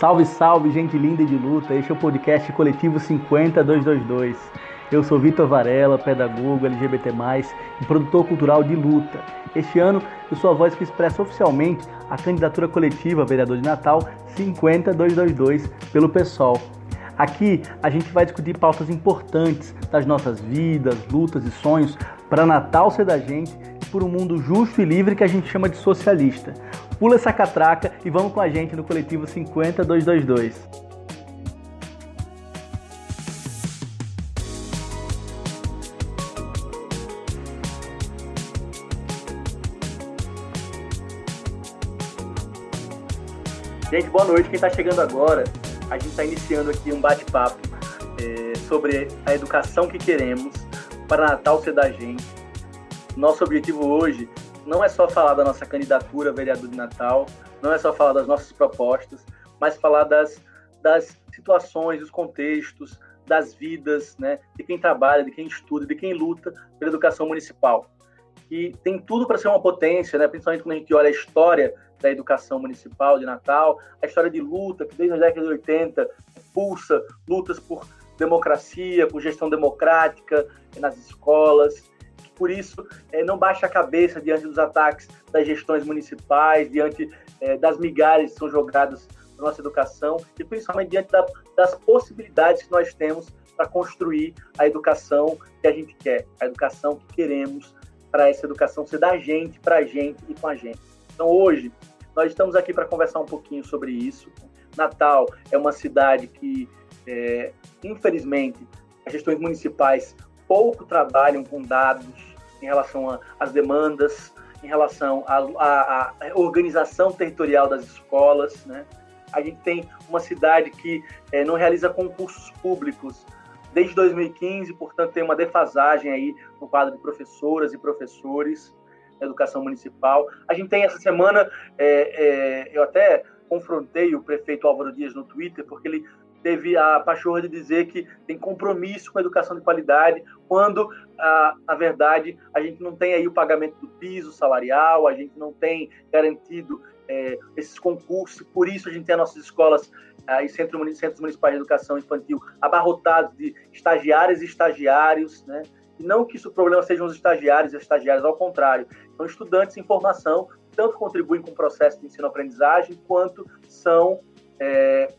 Salve, salve, gente linda de luta. Este é o podcast Coletivo 50222. Eu sou Vitor Varela, pedagogo LGBT+, e produtor cultural de luta. Este ano, eu sou a voz que expressa oficialmente a candidatura coletiva a vereador de Natal 50222 pelo PSOL. Aqui a gente vai discutir pautas importantes das nossas vidas, lutas e sonhos para Natal ser da gente e por um mundo justo e livre que a gente chama de socialista. Pula essa catraca e vamos com a gente no coletivo 50222. Gente, boa noite. Quem está chegando agora, a gente está iniciando aqui um bate-papo é, sobre a educação que queremos para Natal ser da gente. Nosso objetivo hoje não é só falar da nossa candidatura vereador de Natal, não é só falar das nossas propostas, mas falar das, das situações, dos contextos, das vidas, né, de quem trabalha, de quem estuda, de quem luta pela educação municipal. E tem tudo para ser uma potência, né, principalmente quando a gente olha a história da educação municipal de Natal, a história de luta que desde a década de 80 pulsa lutas por democracia, por gestão democrática nas escolas. Por isso, é, não baixa a cabeça diante dos ataques das gestões municipais, diante é, das migalhas que são jogadas na nossa educação e principalmente diante da, das possibilidades que nós temos para construir a educação que a gente quer, a educação que queremos, para essa educação ser da gente, para a gente e com a gente. Então, hoje, nós estamos aqui para conversar um pouquinho sobre isso. Natal é uma cidade que, é, infelizmente, as gestões municipais pouco trabalham com dados em relação às demandas, em relação à organização territorial das escolas. Né? A gente tem uma cidade que é, não realiza concursos públicos desde 2015, portanto, tem uma defasagem aí no quadro de professoras e professores na educação municipal. A gente tem essa semana, é, é, eu até confrontei o prefeito Álvaro Dias no Twitter, porque ele teve a pachorra de dizer que tem compromisso com a educação de qualidade, quando, na verdade, a gente não tem aí o pagamento do piso salarial, a gente não tem garantido é, esses concursos, por isso a gente tem as nossas escolas aí, centros, centros municipais de educação infantil abarrotados de estagiárias e estagiários, né? E não que isso o problema sejam os estagiários e as estagiárias, ao contrário, são estudantes em formação, tanto contribuem com o processo de ensino-aprendizagem, quanto são é,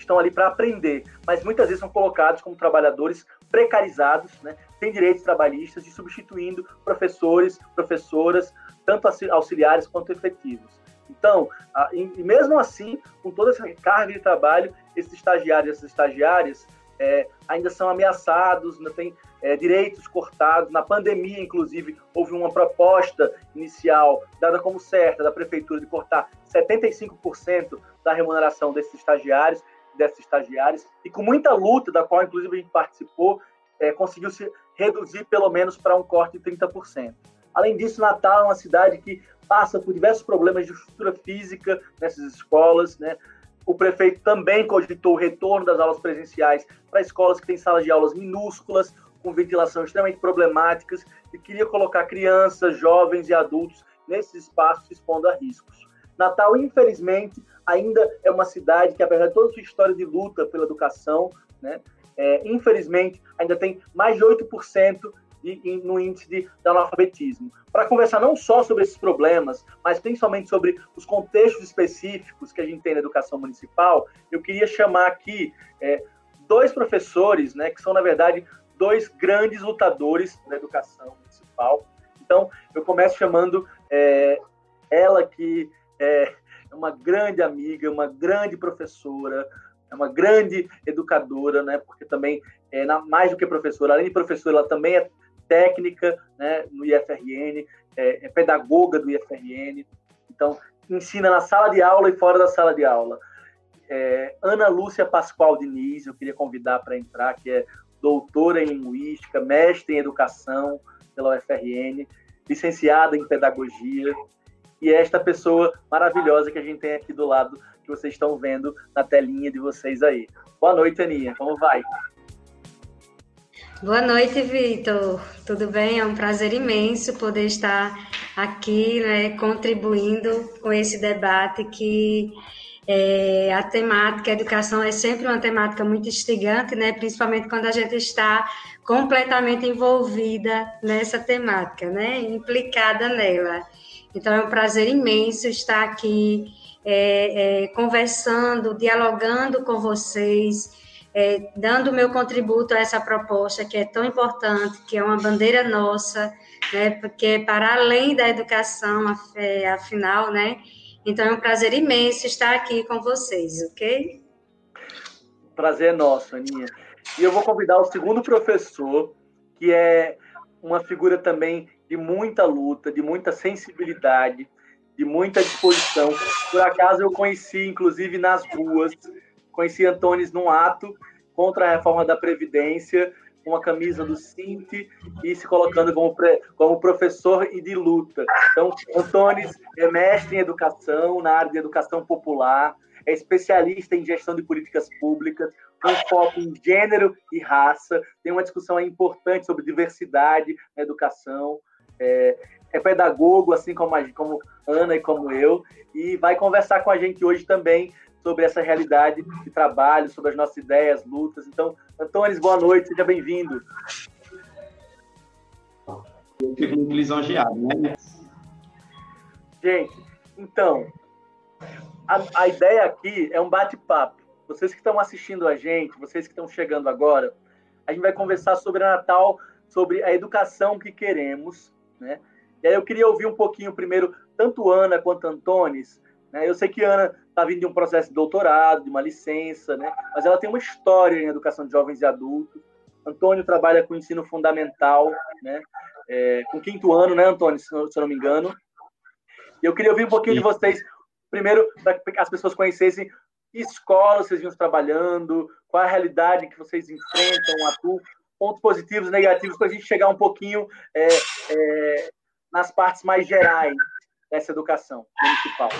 estão ali para aprender, mas muitas vezes são colocados como trabalhadores precarizados, né, sem direitos trabalhistas e substituindo professores, professoras, tanto auxiliares quanto efetivos. Então, e mesmo assim, com toda essa carga de trabalho, esses estagiários e essas estagiárias é, ainda são ameaçados, ainda têm é, direitos cortados. Na pandemia, inclusive, houve uma proposta inicial, dada como certa, da prefeitura de cortar 75% da remuneração desses estagiários, dessas estagiárias, e com muita luta, da qual, inclusive, a gente participou, é, conseguiu se reduzir pelo menos para um corte de 30%. Além disso, Natal é uma cidade que passa por diversos problemas de estrutura física nessas escolas, né? O prefeito também cogitou o retorno das aulas presenciais para escolas que têm salas de aulas minúsculas, com ventilação extremamente problemáticas, e queria colocar crianças, jovens e adultos nesses espaços expondo a riscos. Natal, infelizmente, ainda é uma cidade que, apesar de toda a sua história de luta pela educação, né, é, infelizmente, ainda tem mais de 8% de, no índice de, de analfabetismo. Para conversar não só sobre esses problemas, mas principalmente sobre os contextos específicos que a gente tem na educação municipal, eu queria chamar aqui é, dois professores, né, que são, na verdade, dois grandes lutadores da educação municipal. Então, eu começo chamando é, ela que é uma grande amiga, uma grande professora, é uma grande educadora, né? Porque também é mais do que professora, além de professora, ela também é técnica né, no IFRN, é, é pedagoga do IFRN, então ensina na sala de aula e fora da sala de aula. É, Ana Lúcia Pascoal Diniz, eu queria convidar para entrar, que é doutora em linguística, mestre em educação pela UFRN, licenciada em pedagogia, e é esta pessoa maravilhosa que a gente tem aqui do lado, que vocês estão vendo na telinha de vocês aí. Boa noite, Aninha, como vai? Boa noite, Vitor. Tudo bem? É um prazer imenso poder estar aqui, né, contribuindo com esse debate que É, a temática a educação é sempre uma temática muito instigante, né? Principalmente quando a gente está completamente envolvida nessa temática, né? Implicada nela. Então é um prazer imenso estar aqui é, é, conversando, dialogando com vocês, é, dando o meu contributo a essa proposta que é tão importante, que é uma bandeira nossa, né? Porque para além da educação, afinal, né? Então é um prazer imenso estar aqui com vocês, ok? Prazer é nosso, Aninha. E eu vou convidar o segundo professor, que é uma figura também de muita luta, de muita sensibilidade, de muita disposição. Por acaso eu conheci, inclusive nas ruas, conheci Antônio num ato contra a reforma da Previdência, com uma camisa do Cinti e se colocando como, como professor e de luta. Então, Antônio é mestre em educação, na área de educação popular, é especialista em gestão de políticas públicas, com foco em gênero e raça, tem uma discussão importante sobre diversidade na educação, é, é pedagogo, assim como, a, como Ana e como eu, e vai conversar com a gente hoje também sobre essa realidade de trabalho, sobre as nossas ideias, lutas. Então, Antônio, boa noite, seja bem-vindo. Eu fico muito lisonjeado, né? Gente, então, a, a ideia aqui é um bate-papo. Vocês que estão assistindo a gente, vocês que estão chegando agora, a gente vai conversar sobre a Natal, sobre a educação que queremos, né? E aí eu queria ouvir um pouquinho primeiro, tanto Ana quanto Antones. Né? Eu sei que Ana está vindo de um processo de doutorado, de uma licença, né? mas ela tem uma história em educação de jovens e adultos. Antônio trabalha com ensino fundamental, né? É, com quinto ano, né, Antônio, se eu não me engano. E eu queria ouvir um pouquinho Sim. de vocês, primeiro, para que as pessoas conhecessem que escola vocês vinham trabalhando, qual a realidade que vocês enfrentam, atuam, pontos positivos, negativos, para a gente chegar um pouquinho é, é, nas partes mais gerais dessa educação municipal.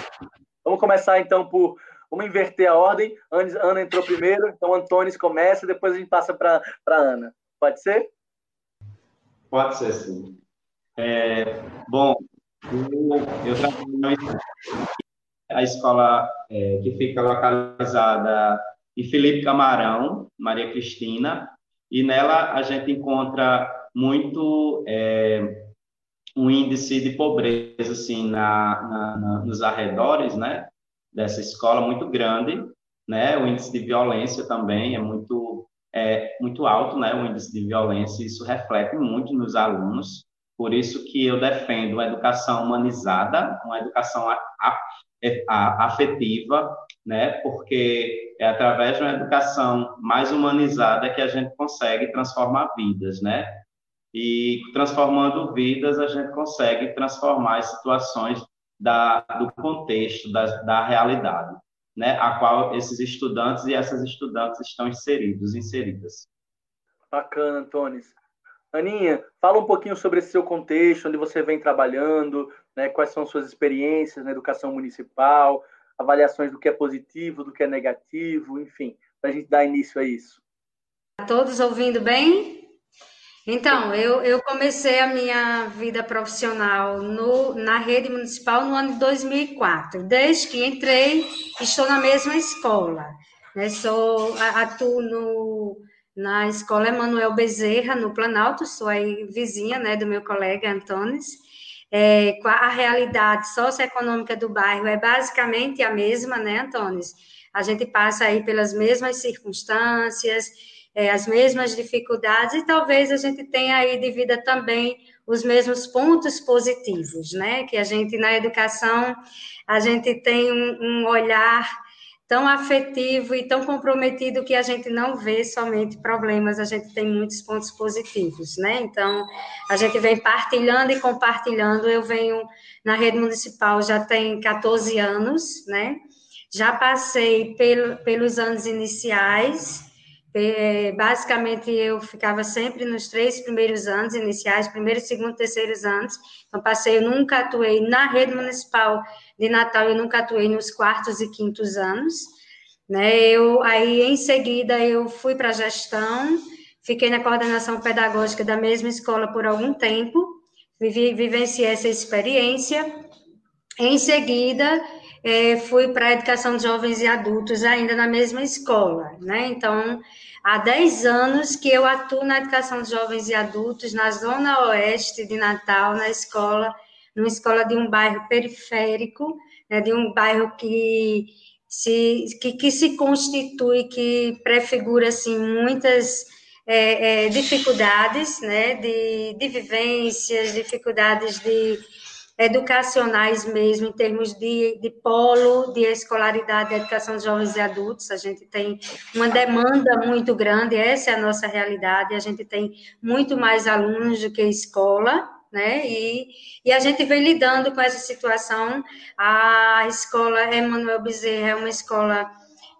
Vamos começar então por. Vamos inverter a ordem. Ana entrou primeiro, então Antônio começa, depois a gente passa para Ana. Pode ser? Pode ser, sim. É, bom, eu, trabalho a escola é, que fica localizada em Felipe Camarão, Maria Cristina, e nela a gente encontra muito é, um índice de pobreza assim na, na, na, nos arredores, né, dessa escola muito grande, né, o índice de violência também é muito é muito alto, né, o índice de violência, isso reflete muito nos alunos, por isso que eu defendo uma educação humanizada, uma educação afetiva, né, porque é através de uma educação mais humanizada que a gente consegue transformar vidas, né, e transformando vidas, a gente consegue transformar as situações da, do contexto, da, da realidade, né, a qual esses estudantes e essas estudantes estão inseridos, inseridas. Bacana, Antônio. Aninha, fala um pouquinho sobre esse seu contexto, onde você vem trabalhando, né, quais são suas experiências na educação municipal, avaliações do que é positivo, do que é negativo, enfim, para a gente dar início a isso. Todos ouvindo bem? Então, eu, eu comecei a minha vida profissional no, na rede municipal no ano de 2004. Desde que entrei, estou na mesma escola. Né? Sou, atuo no, na escola Emanuel Bezerra, no Planalto, sou aí vizinha né, do meu colega Antônis. É, a realidade socioeconômica do bairro é basicamente a mesma, né, Antônis? A gente passa aí pelas mesmas circunstâncias, é, as mesmas dificuldades e talvez a gente tenha aí de vida também os mesmos pontos positivos, né? Que a gente na educação a gente tem um, um olhar tão afetivo e tão comprometido que a gente não vê somente problemas, a gente tem muitos pontos positivos, né? Então, a gente vem partilhando e compartilhando. Eu venho na rede municipal já tem 14 anos, né? Já passei pelo, pelos anos iniciais, basicamente, eu ficava sempre nos três primeiros anos iniciais, primeiro, segundo, terceiros anos. Então, passei, eu nunca atuei na rede municipal de Natal, eu nunca atuei nos quartos e quintos anos. Né? Eu, aí, em seguida, eu fui para a gestão, fiquei na coordenação pedagógica da mesma escola por algum tempo, vivi, vivenciei essa experiência. Em seguida, é, fui para a educação de jovens e adultos ainda na mesma escola, né? Então, há 10 anos que eu atuo na educação de jovens e adultos na zona oeste de Natal, na escola, numa escola de um bairro periférico, né, de um bairro que se, que, que se constitui, que prefigura assim, muitas é, é, dificuldades né, de, de vivências, dificuldades de educacionais mesmo, em termos de, de polo de escolaridade de educação de jovens e adultos. A gente tem uma demanda muito grande, essa é a nossa realidade. A gente tem muito mais alunos do que escola, né? E, e a gente vem lidando com essa situação. A escola Emanuel Bezerra é uma escola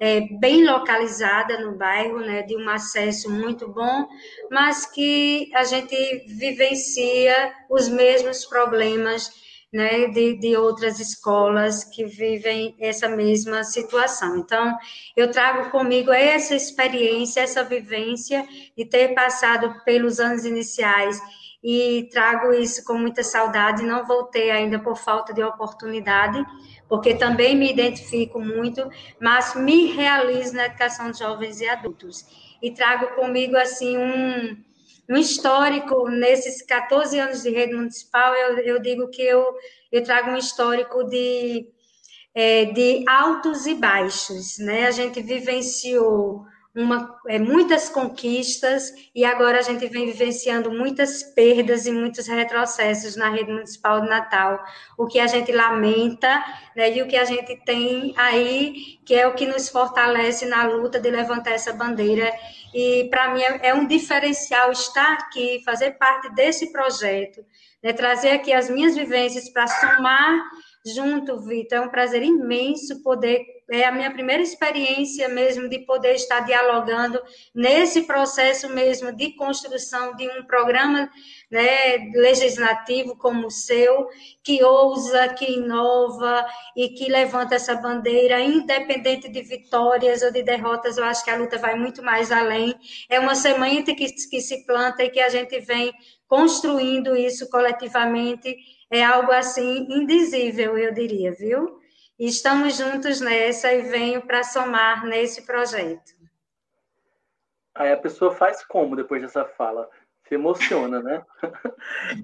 é, bem localizada no bairro, né, de um acesso muito bom, mas que a gente vivencia os mesmos problemas né, de, de outras escolas que vivem essa mesma situação. Então, eu trago comigo essa experiência, essa vivência de ter passado pelos anos iniciais e trago isso com muita saudade. Não voltei ainda por falta de oportunidade, porque também me identifico muito, mas me realizo na educação de jovens e adultos. E trago comigo, assim, um um histórico, nesses 14 anos de rede municipal, eu, eu digo que eu, eu trago um histórico de, é, de altos e baixos, né? A gente vivenciou uma, é, muitas conquistas e agora a gente vem vivenciando muitas perdas e muitos retrocessos na rede municipal de Natal, o que a gente lamenta, né, e o que a gente tem aí, que é o que nos fortalece na luta de levantar essa bandeira. E para mim é, é um diferencial estar aqui, fazer parte desse projeto, né, trazer aqui as minhas vivências para somar junto, Vitor. É um prazer imenso poder. É a minha primeira experiência mesmo de poder estar dialogando nesse processo mesmo de construção de um programa né, legislativo como o seu, que ousa, que inova e que levanta essa bandeira, independente de vitórias ou de derrotas. Eu acho que a luta vai muito mais além. É uma semente que, que se planta e que a gente vem construindo isso coletivamente é algo assim indizível, eu diria, viu? E estamos juntos nessa e venho para somar nesse projeto. Aí a pessoa faz como depois dessa fala? Se emociona, né?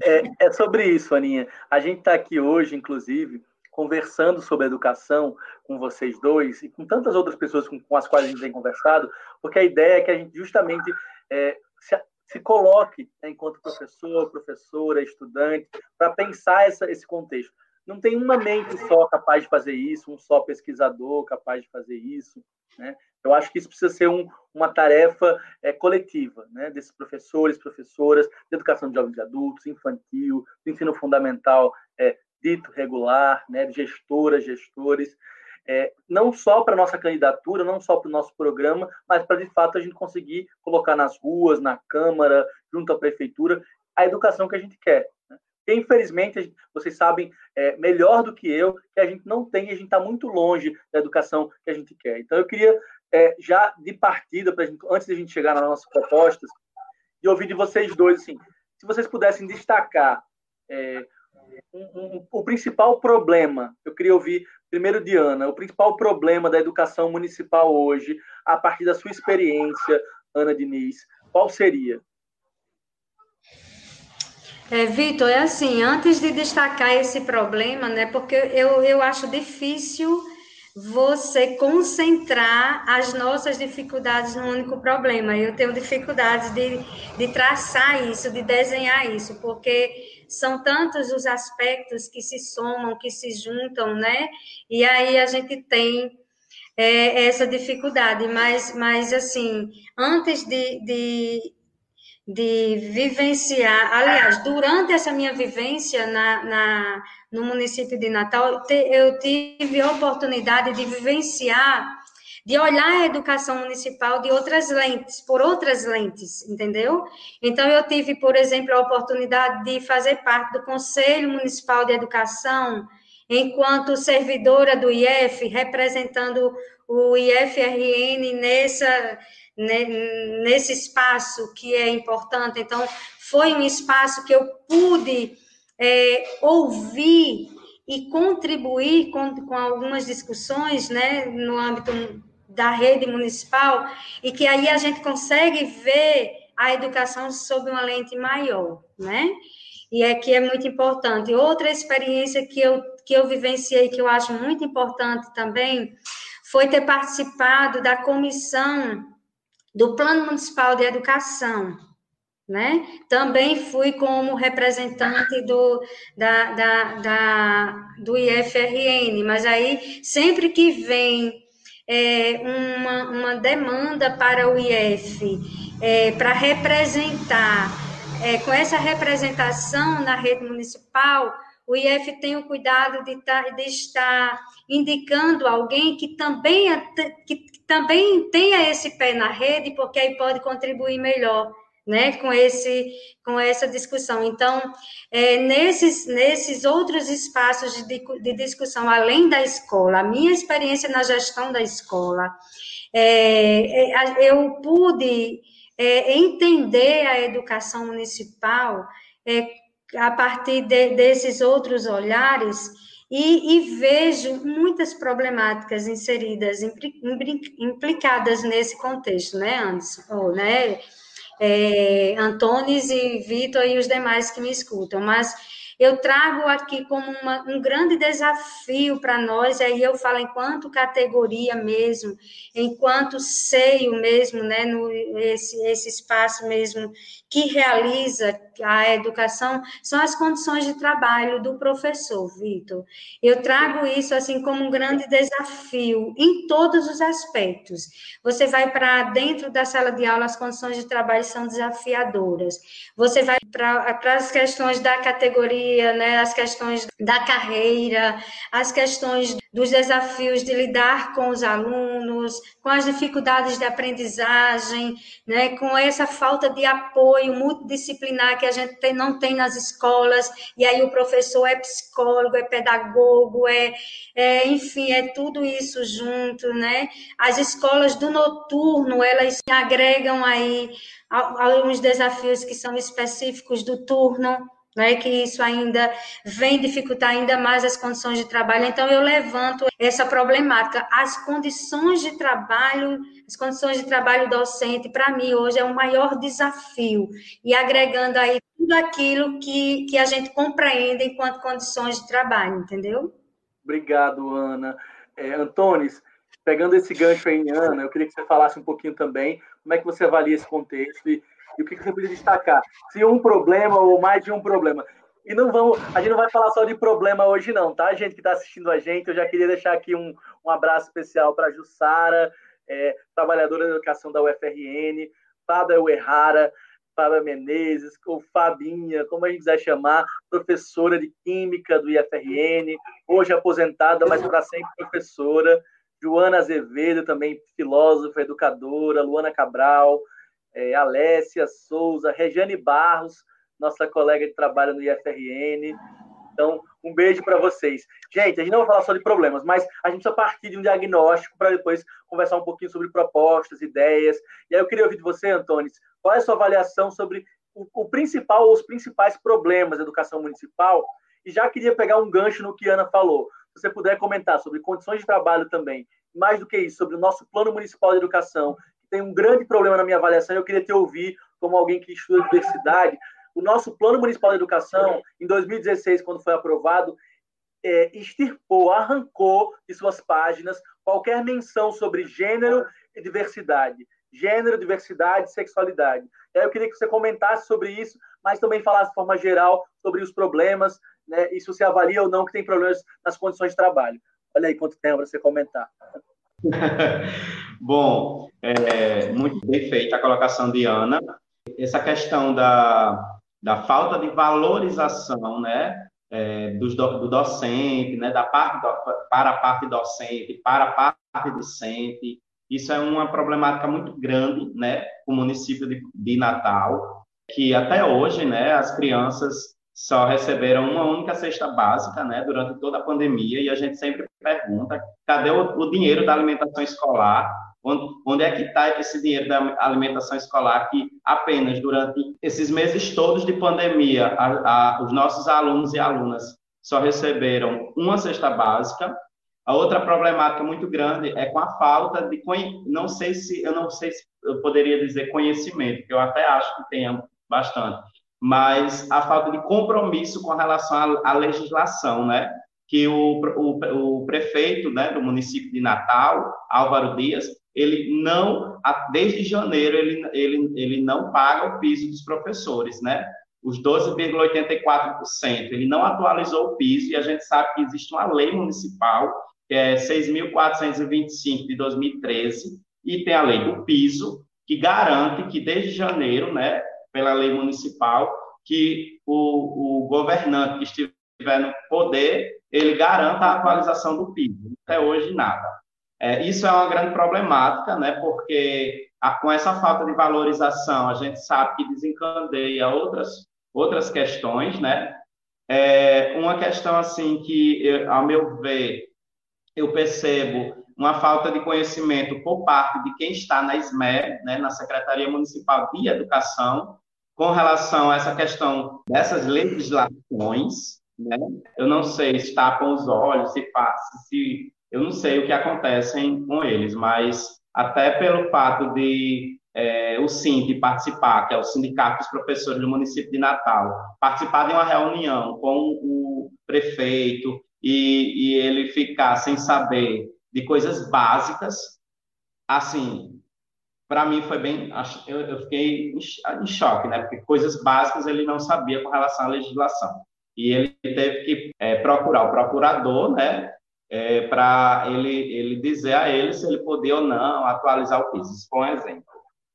É, é sobre isso, Aninha. A gente está aqui hoje, inclusive, conversando sobre educação com vocês dois e com tantas outras pessoas com, com as quais a gente tem conversado, porque a ideia é que a gente justamente é, se, se coloque né, enquanto professor, professora, estudante, para pensar essa, esse contexto. Não tem uma mente só capaz de fazer isso, um só pesquisador capaz de fazer isso. Né? Eu acho que isso precisa ser um, uma tarefa é, coletiva, né? desses professores, professoras, de educação de jovens e adultos, infantil, do ensino fundamental é, dito regular, né? gestoras, gestores é, não só para nossa candidatura, não só para o nosso programa, mas para de fato a gente conseguir colocar nas ruas, na Câmara, junto à Prefeitura, a educação que a gente quer. Né? E, infelizmente, gente, vocês sabem é, melhor do que eu que a gente não tem, a gente está muito longe da educação que a gente quer. Então, eu queria, é, já de partida, gente, antes de a gente chegar nas nossas propostas, de ouvir de vocês dois, assim, se vocês pudessem destacar é, um, um, o principal problema, eu queria ouvir primeiro de Ana, o principal problema da educação municipal hoje, a partir da sua experiência, Ana Diniz, qual seria? É, Vitor, é assim, antes de destacar esse problema, né, porque eu, eu acho difícil você concentrar as nossas dificuldades num único problema. Eu tenho dificuldades de, de traçar isso, de desenhar isso, porque são tantos os aspectos que se somam, que se juntam, né? E aí a gente tem é, essa dificuldade, mas, mas assim, antes de, de, de vivenciar, aliás, durante essa minha vivência na, na, no município de Natal, eu tive a oportunidade de vivenciar de olhar a educação municipal de outras lentes, por outras lentes, entendeu? Então, eu tive, por exemplo, a oportunidade de fazer parte do Conselho Municipal de Educação, enquanto servidora do IF, representando o IFRN nessa, nesse espaço que é importante. Então, foi um espaço que eu pude é, ouvir e contribuir com, com algumas discussões né, no âmbito da rede municipal, e que aí a gente consegue ver a educação sob uma lente maior, né? E é que é muito importante. Outra experiência que eu, que eu vivenciei, que eu acho muito importante também, foi ter participado da comissão do Plano Municipal de Educação, né? Também fui como representante do, da, da, da, do IFRN, mas aí sempre que vem é, uma, uma demanda para o IF, é, para representar, é, com essa representação na rede municipal, o IF tem o cuidado de, tá, de estar indicando alguém que também, que também tenha esse pé na rede, porque aí pode contribuir melhor né, com, esse, com essa discussão. Então, é, nesses, nesses outros espaços de, de discussão, além da escola, a minha experiência na gestão da escola, é, é eu pude é, entender a educação municipal é, a partir de, desses outros olhares e, e, vejo muitas problemáticas inseridas, implicadas nesse contexto, né, Anderson? Ou, né, é, e Vitor e os demais que me escutam, mas eu trago aqui como uma, um grande desafio para nós, aí eu falo enquanto categoria mesmo, enquanto seio mesmo, né, no, esse, esse espaço mesmo que realiza a educação, são as condições de trabalho do professor, Vitor. Eu trago isso assim como um grande desafio em todos os aspectos. Você vai para dentro da sala de aula, as condições de trabalho são desafiadoras. Você vai para as questões da categoria, né, as questões da carreira, as questões dos desafios de lidar com os alunos, com as dificuldades de aprendizagem, né, com essa falta de apoio multidisciplinar que a gente tem, não tem nas escolas, e aí o professor é psicólogo, é pedagogo, é, é enfim, é tudo isso junto, né? As escolas do noturno, elas agregam aí alguns desafios que são específicos do turno, né, que isso ainda vem dificultar ainda mais as condições de trabalho. Então, eu levanto essa problemática. As condições de trabalho, as condições de trabalho docente, para mim, hoje é o maior desafio. E agregando aí tudo aquilo que, que a gente compreende enquanto condições de trabalho, entendeu? Obrigado, Ana. É, pegando esse gancho aí, Ana, eu queria que você falasse um pouquinho também como é que você avalia esse contexto e o que você podia destacar? Se um problema ou mais de um problema. E não vamos, a gente não vai falar só de problema hoje, não, tá, gente que está assistindo a gente? Eu já queria deixar aqui um, um abraço especial para Jussara, é, trabalhadora da educação da UFRN, Fábio Errara, Fábio Menezes, ou Fabinha, como a gente quiser chamar, professora de Química do IFRN, hoje aposentada, mas para sempre professora. Joana Azevedo, também filósofa, educadora, Luana Cabral, é, Alessia Souza, Regiane Barros, nossa colega de trabalho no IFRN. Então, um beijo para vocês. Gente, a gente não vai falar só de problemas, mas a gente precisa partir de um diagnóstico para depois conversar um pouquinho sobre propostas, ideias. E aí eu queria ouvir de você, Antônio, qual é a sua avaliação sobre o, o principal ou os principais problemas da educação municipal? E já queria pegar um gancho no que a Ana falou. Se você puder comentar sobre condições de trabalho também, mais do que isso, sobre o nosso plano municipal de educação tem um grande problema na minha avaliação, eu queria te ouvir como alguém que estuda diversidade. O nosso Plano Municipal de Educação, em 2016, quando foi aprovado, é, extirpou, arrancou de suas páginas qualquer menção sobre gênero e diversidade. Gênero, diversidade, sexualidade. Eu queria que você comentasse sobre isso, mas também falasse de forma geral sobre os problemas, né, e se você avalia ou não que tem problemas nas condições de trabalho. Olha aí quanto tempo para você comentar. Bom, é, muito bem feita a colocação de Ana. Essa questão da, da falta de valorização, né, é, do, do docente, né, da parte do, para a parte docente, para a parte docente, isso é uma problemática muito grande, né, o município de, de Natal, que até hoje, né, as crianças só receberam uma única cesta básica, né, durante toda a pandemia, e a gente sempre pergunta, cadê o, o dinheiro da alimentação escolar? Onde, onde é que está esse dinheiro da alimentação escolar que apenas durante esses meses todos de pandemia, a, a, os nossos alunos e alunas só receberam uma cesta básica. A outra problemática muito grande é com a falta de não sei se eu não sei se eu poderia dizer conhecimento, que eu até acho que tenha bastante, mas a falta de compromisso com relação à, à legislação, né? Que o, o, o prefeito né, do município de Natal, Álvaro Dias, ele não, desde janeiro, ele, ele, ele não paga o piso dos professores, né? Os 12,84%. Ele não atualizou o piso e a gente sabe que existe uma lei municipal, que é 6.425 de 2013, e tem a lei do piso, que garante que desde janeiro, né, pela lei municipal, que o, o governante que estiver no poder, ele garanta a atualização do piso. Até hoje, nada. É, isso é uma grande problemática, né, porque a, com essa falta de valorização, a gente sabe que desencadeia outras, outras questões, né? É, uma questão, assim, que, eu, ao meu ver, eu percebo uma falta de conhecimento por parte de quem está na SME, né, na Secretaria Municipal de Educação, com relação a essa questão dessas legislações, né? Eu não sei se tapam os olhos, se, se eu não sei o que acontece com eles, mas até pelo fato de é, o SINT participar, que é o Sindicato dos Professores do município de Natal, participar de uma reunião com o prefeito e, e ele ficar sem saber de coisas básicas, assim, para mim foi bem, eu, eu fiquei em, choque, né? Porque coisas básicas ele não sabia com relação à legislação. E ele teve que é, procurar o procurador, né? é, para ele, ele dizer a ele se ele podia ou não atualizar o PIS. Isso foi um exemplo.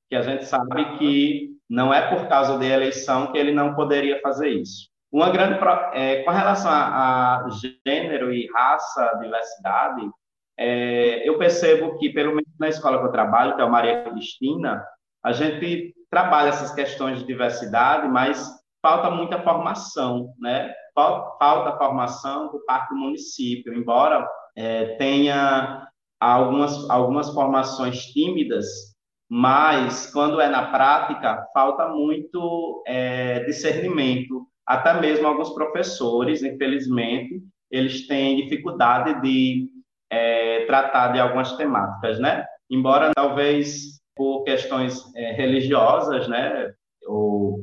Que a gente sabe que não é por causa da eleição que ele não poderia fazer isso. Uma grande é, com relação a, a, gênero e raça, diversidade, é, eu percebo que pelo menos na escola que eu trabalho, que é a Maria Cristina, a gente trabalha essas questões de diversidade, mas falta muita formação, né? falta formação por parte do município, embora é, tenha algumas, algumas formações tímidas, mas quando é na prática, falta muito é, discernimento. Até mesmo alguns professores, infelizmente, eles têm dificuldade de é, tratar de algumas temáticas, né? Embora talvez por questões é, religiosas, né, ou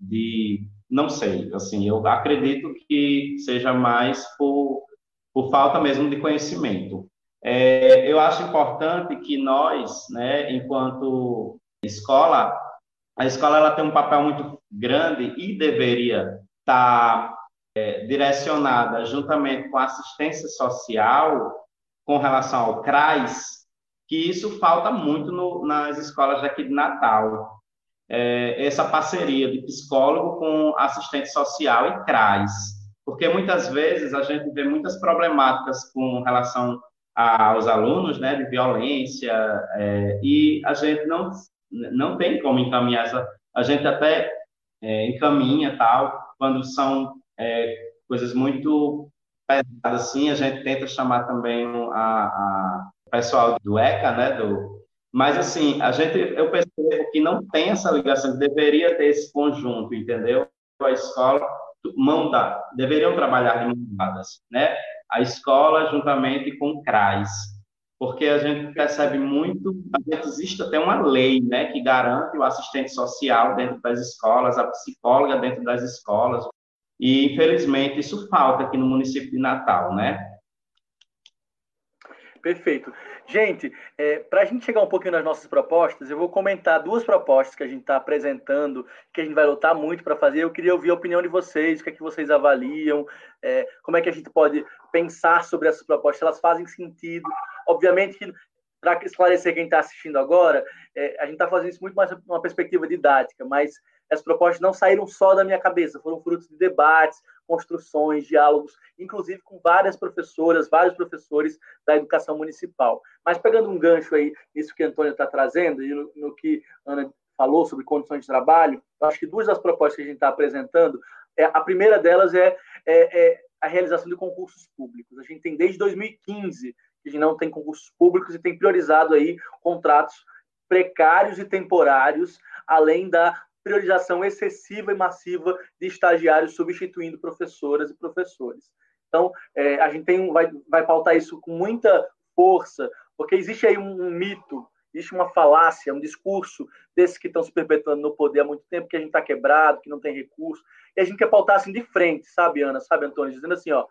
de não sei, assim, eu acredito que seja mais por, por falta mesmo de conhecimento. É, eu acho importante que nós, né, enquanto escola, a escola ela tem um papel muito grande e deveria estar é, direcionada juntamente com a assistência social com relação ao CRAS, que isso falta muito no, nas escolas daqui de Natal. É, essa parceria de psicólogo com assistente social e CRAS, porque muitas vezes a gente vê muitas problemáticas com relação aos alunos, né, de violência, é, e a gente não, não tem como encaminhar essa, a gente até é, encaminha tal, quando são é, coisas muito pesadas assim, a gente tenta chamar também a, a pessoal do ECA, né, do mas, assim, a gente, eu percebo que não tem essa ligação, deveria ter esse conjunto, entendeu? A escola, mão da, deveriam trabalhar de mão dadas, né? A escola juntamente com o CRAS, porque a gente percebe muito, existe até uma lei, né, que garante o assistente social dentro das escolas, a psicóloga dentro das escolas, e infelizmente isso falta aqui no município de Natal, né? Perfeito. Gente, é, para a gente chegar um pouquinho nas nossas propostas, eu vou comentar duas propostas que a gente está apresentando, que a gente vai lutar muito para fazer. Eu queria ouvir a opinião de vocês, o que é que vocês avaliam, é, como é que a gente pode pensar sobre essas propostas, elas fazem sentido. Obviamente para esclarecer quem está assistindo agora, é, a gente está fazendo isso muito mais numa perspectiva didática, mas essas propostas não saíram só da minha cabeça, foram frutos de debates, construções, diálogos, inclusive com várias professoras, vários professores da educação municipal. Mas pegando um gancho aí nisso que a Antônia está trazendo e no, no, que a Ana falou sobre condições de trabalho, acho que duas das propostas que a gente está apresentando, é, a primeira delas é, é, é a realização de concursos públicos. A gente tem desde 2015 que não tem concursos públicos e tem priorizado aí contratos precários e temporários, além da priorização excessiva e massiva de estagiários substituindo professoras e professores. Então, é, a gente tem, vai, vai pautar isso com muita força, porque existe aí um, um mito, existe uma falácia, um discurso desses que estão se perpetuando no poder há muito tempo, que a gente está quebrado, que não tem recurso, e a gente quer pautar assim de frente, sabe, Ana, sabe, Antônio, dizendo assim, ó,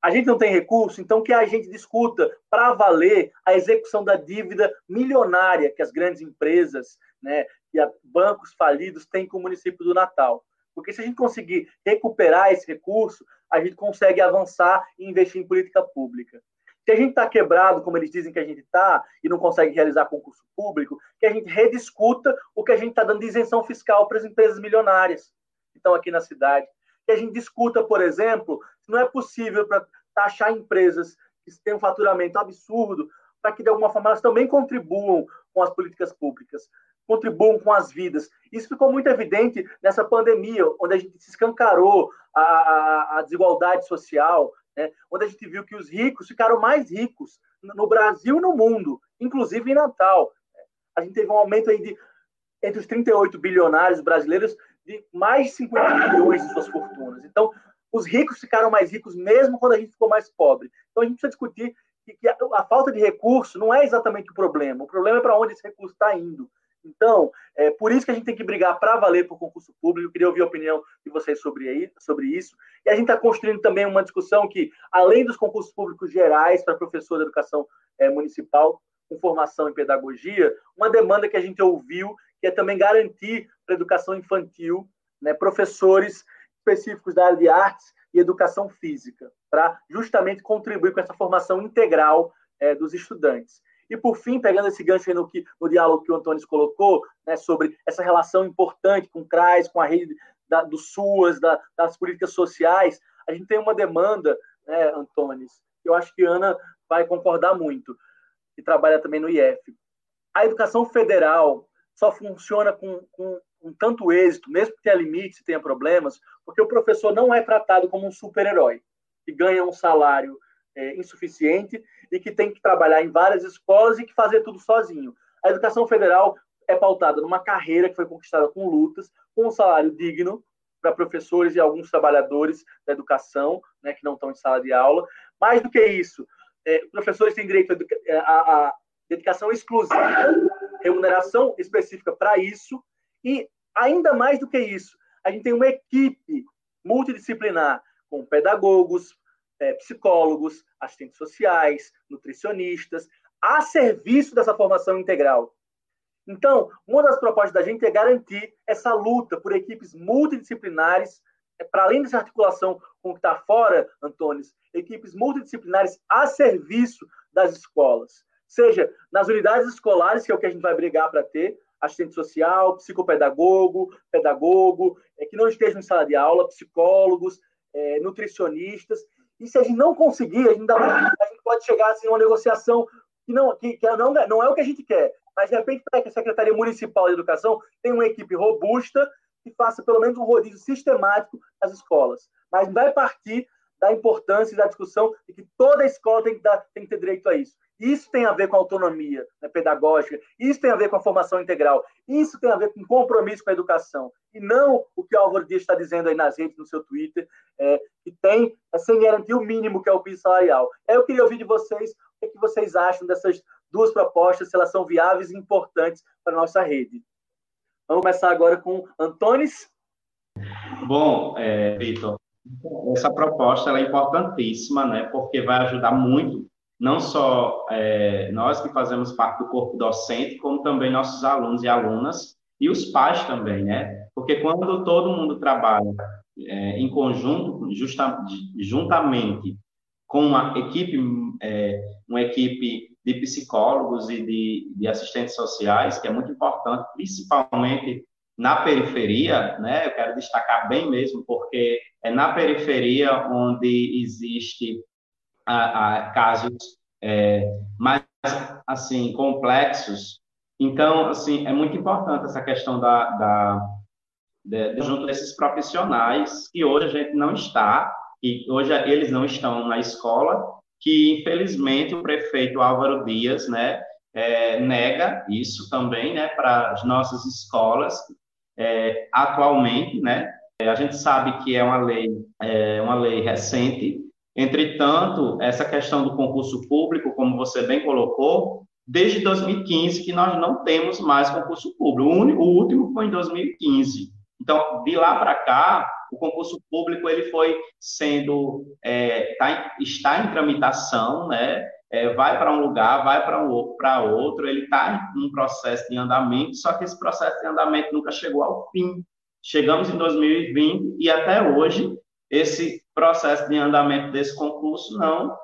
a gente não tem recurso, então que a gente discuta para valer a execução da dívida milionária que as grandes empresas, né, e bancos falidos têm com o município do Natal. Porque se a gente conseguir recuperar esse recurso, a gente consegue avançar e investir em política pública. Se a gente está quebrado, como eles dizem que a gente está, e não consegue realizar concurso público, que a gente rediscuta o que a gente está dando de isenção fiscal para as empresas milionárias que estão aqui na cidade. Que a gente discuta, por exemplo, se não é possível para taxar empresas que têm um faturamento absurdo, para que, de alguma forma, elas também contribuam com as políticas públicas contribuam com as vidas. Isso ficou muito evidente nessa pandemia, onde a gente se escancarou a, a, a desigualdade social, né? onde a gente viu que os ricos ficaram mais ricos no Brasil e no mundo, inclusive em Natal. A gente teve um aumento aí de entre os 38 bilionários brasileiros de mais de 50 milhões de suas fortunas. Então, os ricos ficaram mais ricos mesmo quando a gente ficou mais pobre. Então, a gente precisa discutir que a, a falta de recurso não é exatamente o problema. O problema é para onde esse recurso está indo. Então, é por isso que a gente tem que brigar para valer por concurso público. Eu queria ouvir a opinião de vocês sobre, aí, sobre isso. E a gente está construindo também uma discussão que, além dos concursos públicos gerais para professor de educação é, municipal, com formação em pedagogia, uma demanda que a gente ouviu, que é também garantir para a educação infantil né, professores específicos da área de artes e educação física, para justamente contribuir com essa formação integral é, dos estudantes. E, por fim, pegando esse gancho no, que, no diálogo que o Antônio colocou, né, sobre essa relação importante com o CRAS, com a rede da, do SUAS, da, das políticas sociais, a gente tem uma demanda, né, Antônio, eu acho que Ana vai concordar muito, que trabalha também no IF. A educação federal só funciona com, com, com tanto êxito, mesmo que tenha limites tenha problemas, porque o professor não é tratado como um super-herói, que ganha um salário é, insuficiente e que tem que trabalhar em várias escolas e que fazer tudo sozinho. A educação federal é pautada numa carreira que foi conquistada com lutas, com um salário digno para professores e alguns trabalhadores da educação, né, que não estão em sala de aula. Mais do que isso, é, professores têm direito a, é, a, a dedicação exclusiva, remuneração específica para isso, e ainda mais do que isso, a gente tem uma equipe multidisciplinar com pedagogos, é, psicólogos, assistentes sociais, nutricionistas, a serviço dessa formação integral. Então, uma das propostas da gente é garantir essa luta por equipes multidisciplinares, é, para além dessa articulação com o que está fora, Antônio, equipes multidisciplinares a serviço das escolas. Seja nas unidades escolares, que é o que a gente vai brigar para ter, assistente social, psicopedagogo, pedagogo, é, que não estejam em sala de aula, psicólogos, é, nutricionistas, e se a gente não conseguir, a gente, dá, a gente pode chegar assim, a uma negociação que, não, que, que não, não é o que a gente quer. Mas, de repente, para que a Secretaria Municipal de Educação tenha uma equipe robusta que faça pelo menos um rodízio sistemático nas escolas. Mas vai partir da importância e da discussão de que toda escola tem que, dar, tem que ter direito a isso. Isso tem a ver com autonomia né, pedagógica, isso tem a ver com a formação integral, isso tem a ver com compromisso com a educação. E não o que o Álvaro Dias está dizendo aí nas redes, no seu Twitter, é, que tem, é, sem garantir o mínimo que é o piso salarial. Eu queria ouvir de vocês o que, é que vocês acham dessas duas propostas, se elas são viáveis e importantes para a nossa rede. Vamos começar agora com Antones. Bom, é, Vitor, essa proposta é importantíssima, né, porque vai ajudar muito não só é, nós que fazemos parte do corpo docente, como também nossos alunos e alunas, e os pais também, né? Porque quando todo mundo trabalha é, em conjunto, justa, juntamente com uma equipe, é, uma equipe de psicólogos e de, de assistentes sociais, que é muito importante, principalmente na periferia, né? Eu quero destacar bem mesmo, porque é na periferia onde existe a, a casos é, mais assim complexos. Então, assim, é muito importante essa questão da, da de, de, junto desses profissionais que hoje a gente não está e hoje eles não estão na escola, que infelizmente o prefeito Álvaro Dias, né, é, nega isso também, né, para as nossas escolas, é, atualmente, né? A gente sabe que é uma lei, é uma lei recente. Entretanto, essa questão do concurso público, como você bem colocou, desde 2015 que nós não temos mais concurso público. O, último foi em 2015. Então, de lá para cá, o concurso público ele foi sendo é, tá, está em tramitação, né? É, vai para um lugar, vai para um, para outro, ele está em um processo de andamento, só que esse processo de andamento nunca chegou ao fim. Chegamos em 2020 e até hoje esse processo de andamento desse concurso não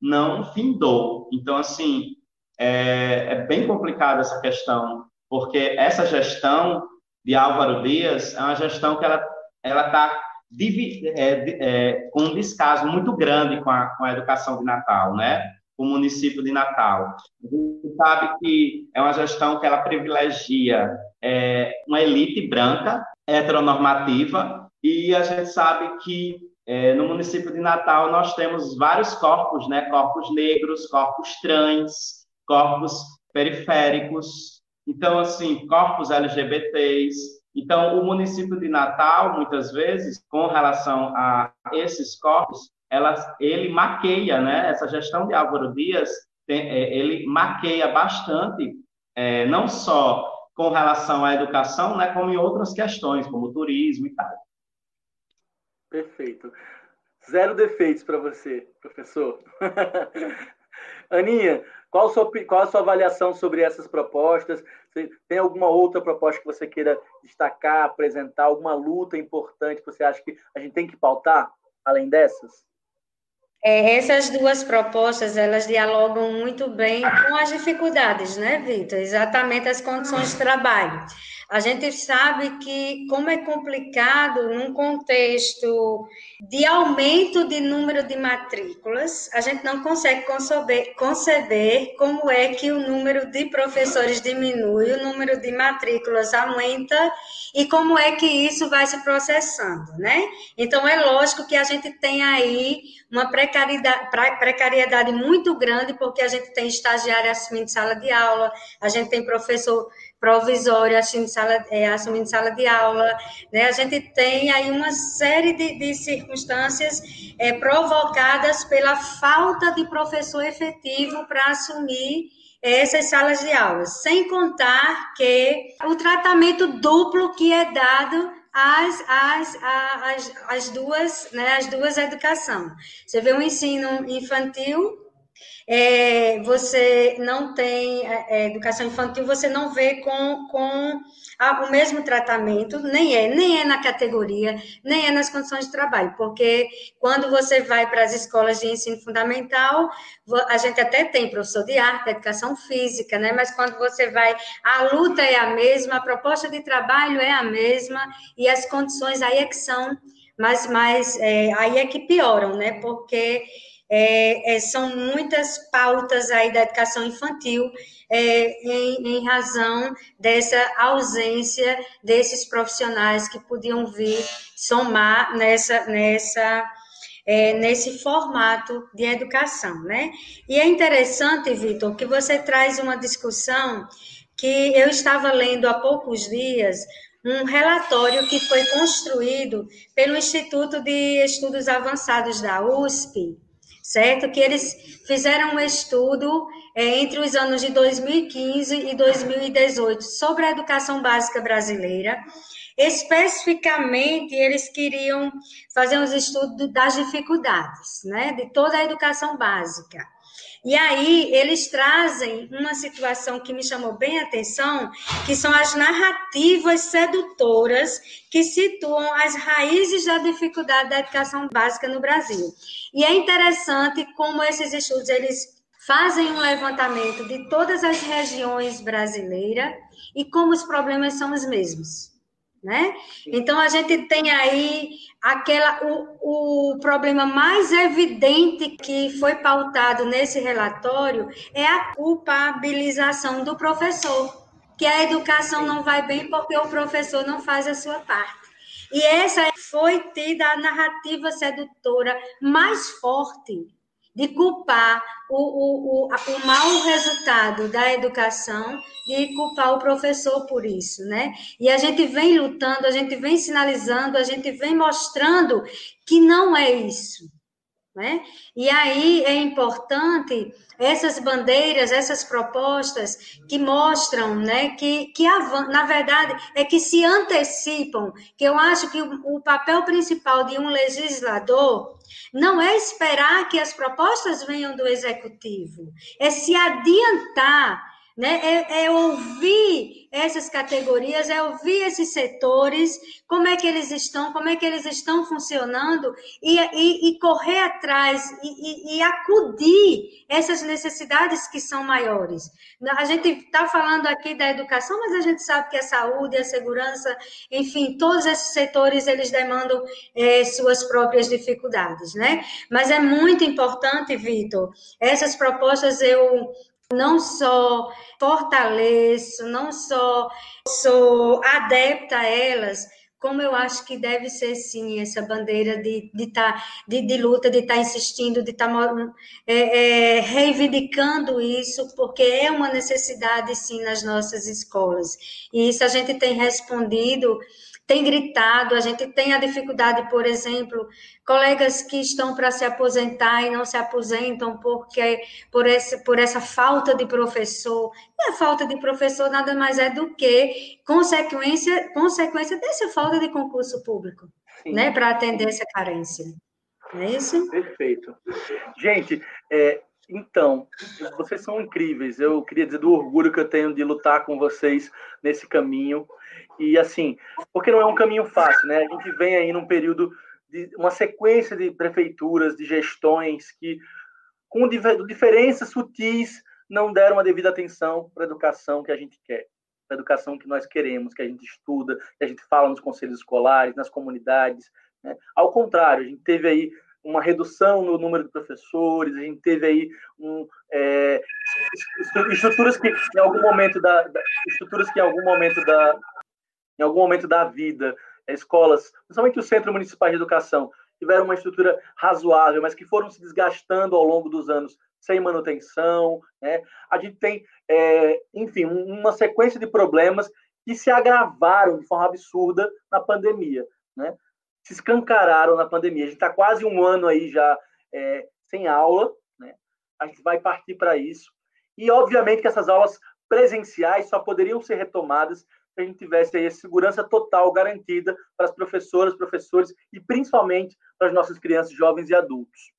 não findou. Então, assim, é, é bem complicada essa questão, porque essa gestão de Álvaro Dias é uma gestão que ela ela está é, é, com um descaso muito grande com a, com a educação de Natal, né? O município de Natal. A gente sabe que é uma gestão que ela privilegia é, uma elite branca, heteronormativa, e a gente sabe que é, no município de Natal nós temos vários corpos, né? Corpos negros, corpos trans, corpos periféricos, então, assim, corpos LGBTs, então, o município de Natal, muitas vezes, com relação a esses corpos, ela, ele maqueia, né? Essa gestão de Álvaro Dias, tem, é, ele maqueia bastante, é, não só com relação à educação, né, como em outras questões, como turismo e tal. Perfeito. Zero defeitos para você, professor. Aninha, qual a, sua, qual a sua avaliação sobre essas propostas? Tem alguma outra proposta que você queira destacar, apresentar, alguma luta importante que você acha que a gente tem que pautar, além dessas? É, essas duas propostas, elas dialogam muito bem com as dificuldades, né, Vitor? Exatamente as condições de trabalho. A gente sabe que, como é complicado num contexto de aumento de número de matrículas, a gente não consegue conceber, conceber como é que o número de professores diminui, o número de matrículas aumenta e como é que isso vai se processando, né? Então, é lógico que a gente tem aí uma precariedade, precariedade muito grande, porque a gente tem estagiário assumindo sala de aula, a gente tem professor provisório assumindo sala, é, assumindo sala de aula, né? A gente tem aí uma série de, de circunstâncias é, provocadas pela falta de professor efetivo para assumir essas salas de aula, sem contar que o tratamento duplo que é dado as, as, as, as duas, né, as duas educação. Você vê o ensino infantil, é, você não tem é, é, educação infantil, você não vê com, com a, o mesmo tratamento, nem é, nem é na categoria, nem é nas condições de trabalho, porque quando você vai para as escolas de ensino fundamental, a gente até tem professor de arte, educação física, né? Mas quando você vai, a luta é a mesma, a proposta de trabalho é a mesma, e as condições aí é que são, mas, mas é, aí é que pioram, né? Porque é, é, são muitas pautas aí da educação infantil é, em, em, razão dessa ausência desses profissionais que podiam vir somar nessa, nessa é, nesse formato de educação, né? E é interessante, Vitor, que você traz uma discussão que eu estava lendo há poucos dias um relatório que foi construído pelo Instituto de Estudos Avançados da USP, certo? Que eles fizeram um estudo é, entre os anos de 2015 e 2018 sobre a educação básica brasileira. Especificamente, eles queriam fazer um estudo das dificuldades, né, de toda a educação básica. E aí eles trazem uma situação que me chamou bem a atenção, que são as narrativas sedutoras que situam as raízes da dificuldade da educação básica no Brasil. E é interessante como esses estudos eles fazem um levantamento de todas as regiões brasileiras e como os problemas são os mesmos né? Então a gente tem aí aquela o, o problema mais evidente que foi pautado nesse relatório é a culpabilização do professor, que a educação não vai bem porque o professor não faz a sua parte. E essa foi tida a narrativa sedutora mais forte de culpar o, o, o, o mau resultado da educação, de culpar o professor por isso, né? E a gente vem lutando, a gente vem sinalizando, a gente vem mostrando que não é isso. Né? E aí é importante essas bandeiras, essas propostas que mostram, né, que, que na verdade é que se antecipam, que eu acho que o, o papel principal de um legislador não é esperar que as propostas venham do executivo, é se adiantar né? É, é, ouvir essas categorias, é ouvir esses setores, como é que eles estão, como é que eles estão funcionando e, e, e correr atrás e, e, acudir essas necessidades que são maiores. A gente está falando aqui da educação, mas a gente sabe que a saúde, a segurança, enfim, todos esses setores eles demandam é, suas próprias dificuldades, né? Mas é muito importante, Vitor, essas propostas eu não só fortaleço, não só sou adepta a elas, como eu acho que deve ser sim essa bandeira de, de, tá, de, de luta, de estar tá insistindo, de estar tá, é, é, reivindicando isso, porque é uma necessidade sim nas nossas escolas. E isso a gente tem respondido tem gritado, a gente tem a dificuldade, por exemplo, colegas que estão para se aposentar e não se aposentam porque por essa, por essa falta de professor. E a falta de professor nada mais é do que consequência, consequência dessa falta de concurso público, Sim. né, para atender essa carência. Não é isso? Perfeito. Gente, é, então, vocês são incríveis. Eu queria dizer do orgulho que eu tenho de lutar com vocês nesse caminho. E assim, porque não é um caminho fácil, né? A gente vem aí num período de uma sequência de prefeituras, de gestões que, com diferenças sutis, não deram a devida atenção para a educação que a gente quer, para a educação que nós queremos, que a gente estuda, que a gente fala nos conselhos escolares, nas comunidades. Né? Ao contrário, a gente teve aí uma redução no número de professores, a gente teve aí um, é, estruturas que em algum momento da, estruturas que em algum momento da em algum momento da vida, escolas, principalmente o Centro Municipal de Educação, tiveram uma estrutura razoável, mas que foram se desgastando ao longo dos anos sem manutenção. Né? A gente tem, é, enfim, uma sequência de problemas que se agravaram de forma absurda na pandemia. Né? Se escancararam na pandemia. A gente está quase um ano aí já é, sem aula. Né? A gente vai partir para isso. E, obviamente, que essas aulas presenciais só poderiam ser retomadas a gente tivesse aí a segurança total garantida para as professoras, professores e principalmente para as nossas crianças, jovens e adultos.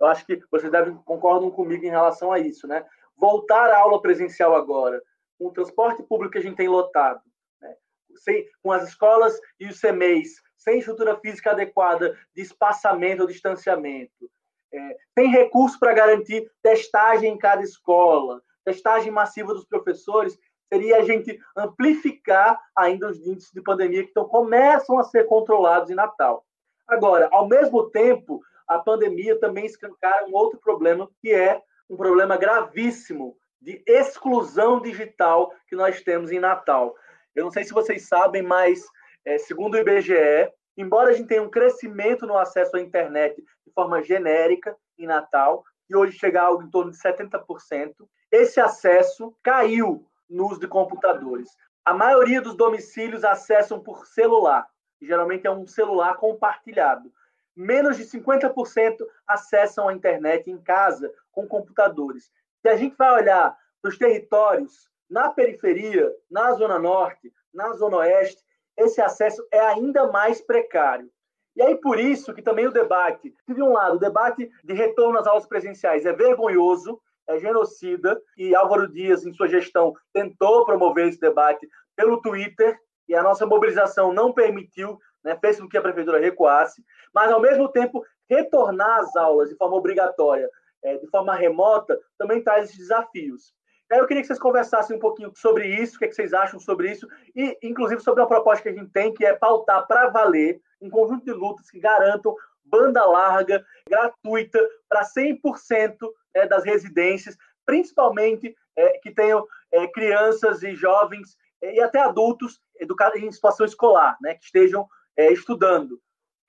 Eu acho que vocês devem concordam comigo em relação a isso, né? Voltar à aula presencial agora, com o transporte público que a gente tem lotado, né? sem, com as escolas e os CMEs, sem estrutura física adequada de espaçamento ou distanciamento, é, sem recurso para garantir testagem em cada escola, testagem massiva dos professores, seria a gente amplificar ainda os índices de pandemia que então começam a ser controlados em Natal. Agora, ao mesmo tempo, a pandemia também escancara um outro problema, que é um problema gravíssimo de exclusão digital que nós temos em Natal. Eu não sei se vocês sabem, mas é, segundo o IBGE, embora a gente tenha um crescimento no acesso à internet de forma genérica em Natal, que hoje chega a algo em torno de 70%, esse acesso caiu no uso de computadores. A maioria dos domicílios acessam por celular, geralmente é um celular compartilhado. Menos de 50% acessam a internet em casa com computadores. Se a gente vai olhar os territórios na periferia, na Zona Norte, na Zona Oeste, esse acesso é ainda mais precário. E aí, por isso que também o debate, de um lado, o debate de retorno às aulas presenciais é vergonhoso, é genocida, e Álvaro Dias, em sua gestão, tentou promover esse debate pelo Twitter, e a nossa mobilização não permitiu, né, fez com que a prefeitura recuasse, mas, ao mesmo tempo, retornar às aulas de forma obrigatória, é, de forma remota, também traz esses desafios. Aí eu queria que vocês conversassem um pouquinho sobre isso, o que, é que vocês acham sobre isso, e, inclusive, sobre a proposta que a gente tem, que é pautar para valer um conjunto de lutas que garantam banda larga, gratuita, para 100% é, das residências, principalmente é, que tenham é, crianças e jovens é, e até adultos educados em situação escolar, né, que estejam é, estudando.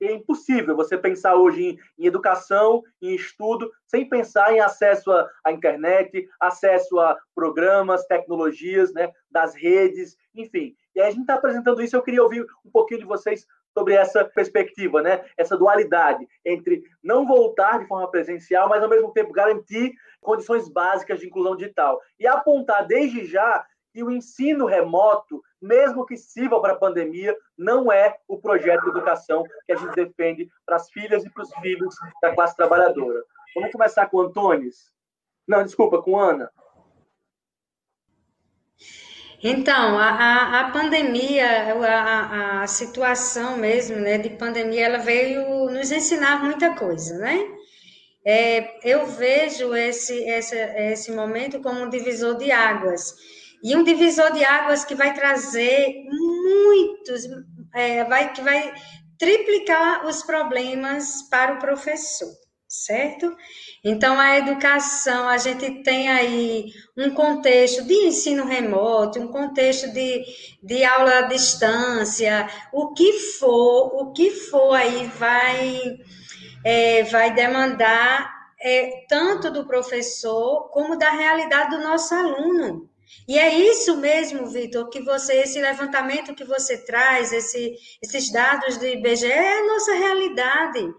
é impossível você pensar hoje em, em, educação, em estudo, sem pensar em acesso à, à, internet, acesso a programas, tecnologias, né, das redes, enfim. E aí a gente está apresentando isso, eu queria ouvir um pouquinho de vocês sobre essa perspectiva, né? essa dualidade entre não voltar de forma presencial, mas ao mesmo tempo garantir condições básicas de inclusão digital. E apontar desde já que o ensino remoto, mesmo que sirva para a pandemia, não é o projeto de educação que a gente defende para as filhas e para os filhos da classe trabalhadora. Vamos começar com o Antunes? Não, desculpa, com Ana. Então, a, a pandemia, a, a, situação mesmo, né, de pandemia, ela veio nos ensinar muita coisa, né? É, eu vejo esse, esse, esse momento como um divisor de águas. E um divisor de águas que vai trazer muitos, é, vai, que vai triplicar os problemas para o professor certo? Então, a educação, a gente tem aí um contexto de ensino remoto, um contexto de, de aula à distância, o que for, o que for aí vai, é, vai demandar é, tanto do professor como da realidade do nosso aluno. E é isso mesmo, Vitor, que você, esse levantamento que você traz, esse, esses dados do IBGE, é a nossa realidade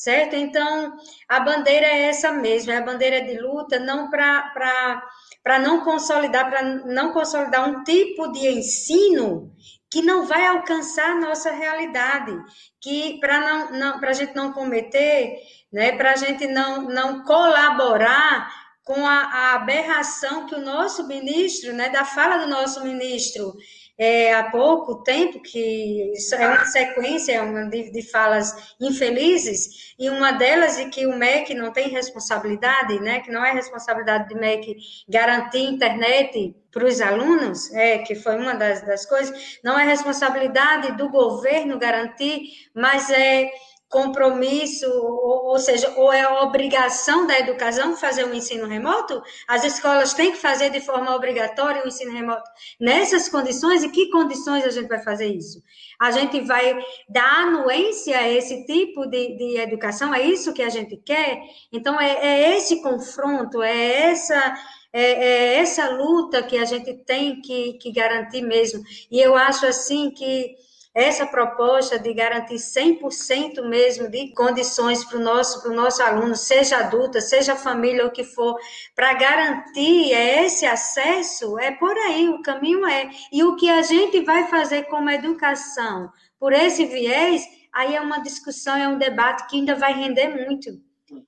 certo? Então, a bandeira é essa mesmo, é a bandeira de luta, não para não consolidar, para não consolidar um tipo de ensino que não vai alcançar a nossa realidade, que para não, não, a gente não cometer, né, para a gente não, não colaborar com a, a, aberração que o nosso ministro, né, da fala do nosso ministro é, há pouco tempo, que é uma sequência é de, de, falas infelizes, e uma delas é que o MEC não tem responsabilidade, né, que não é responsabilidade do MEC garantir internet para os alunos, é, que foi uma das, das coisas, não é responsabilidade do governo garantir, mas é compromisso, ou, seja, ou é obrigação da educação fazer o ensino remoto, as escolas têm que fazer de forma obrigatória o ensino remoto nessas condições, e que condições a gente vai fazer isso? A gente vai dar anuência a esse tipo de, de educação, é isso que a gente quer? Então, é, é esse confronto, é essa é, é, essa luta que a gente tem que, que garantir mesmo. E eu acho assim que essa proposta de garantir 100% mesmo de condições para o nosso, pro nosso aluno, seja adulta, seja família, o que for, para garantir esse acesso, é por aí, o caminho é. E o que a gente vai fazer como educação por esse viés, aí é uma discussão, é um debate que ainda vai render muito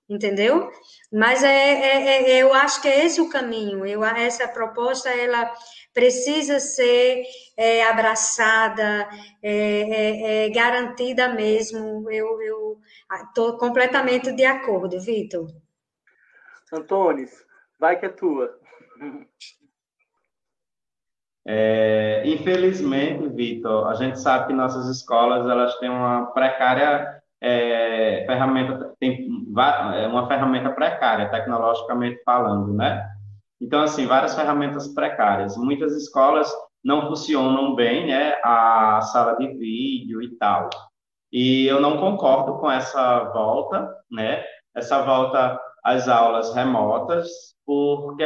entendeu? Mas é, é, é, eu acho que é esse o caminho. Eu, essa proposta ela precisa ser é, abraçada, é, é, é garantida mesmo. Eu estou completamente de acordo, Vitor. Antônio, vai que é tua. É, infelizmente, Vitor, a gente sabe que nossas escolas elas têm uma precária é, ferramenta, tem uma ferramenta precária, tecnologicamente falando, né? Então, assim, várias ferramentas precárias. Muitas escolas não funcionam bem, né? A sala de vídeo e tal. E eu não concordo com essa volta, né? Essa volta às aulas remotas por,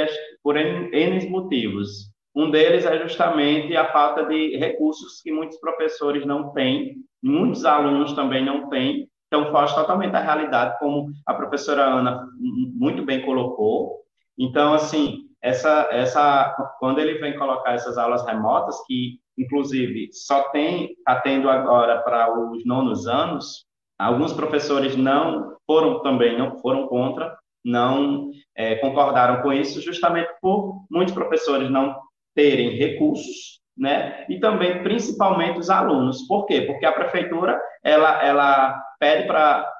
por N, N motivos. Um deles é justamente a falta de recursos que muitos professores não têm, muitos alunos também não têm, então foge totalmente da realidade, como a professora Ana muito bem colocou. Então, assim, essa, essa, quando ele vem colocar essas aulas remotas, que inclusive só tem, está tendo agora para os nonos anos, alguns professores não foram também, não foram contra, não é, concordaram com isso, justamente por muitos professores não terem recursos, né? E também, principalmente, os alunos. Por quê? Porque a prefeitura, ela, ela pede para,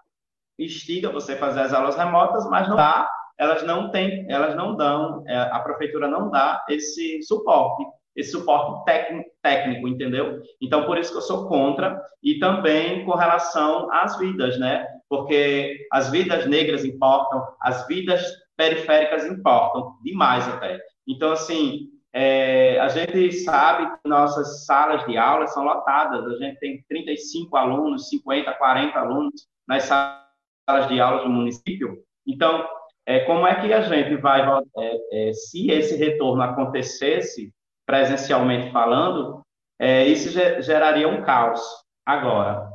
instiga você fazer as aulas remotas, mas não dá elas não têm, elas não dão, é, a prefeitura não dá esse suporte, esse suporte técnico, entendeu? Então, por isso que eu sou contra, e também com relação às vidas, né? Porque as vidas negras importam, as vidas periféricas importam, demais até. Então, assim, é, a gente sabe que nossas salas de aula são lotadas, a gente tem 35 alunos, 50, 40 alunos nas salas de aula do município. Então, é, como é que a gente vai, é, é, se esse retorno acontecesse, presencialmente falando, é, isso geraria um caos agora,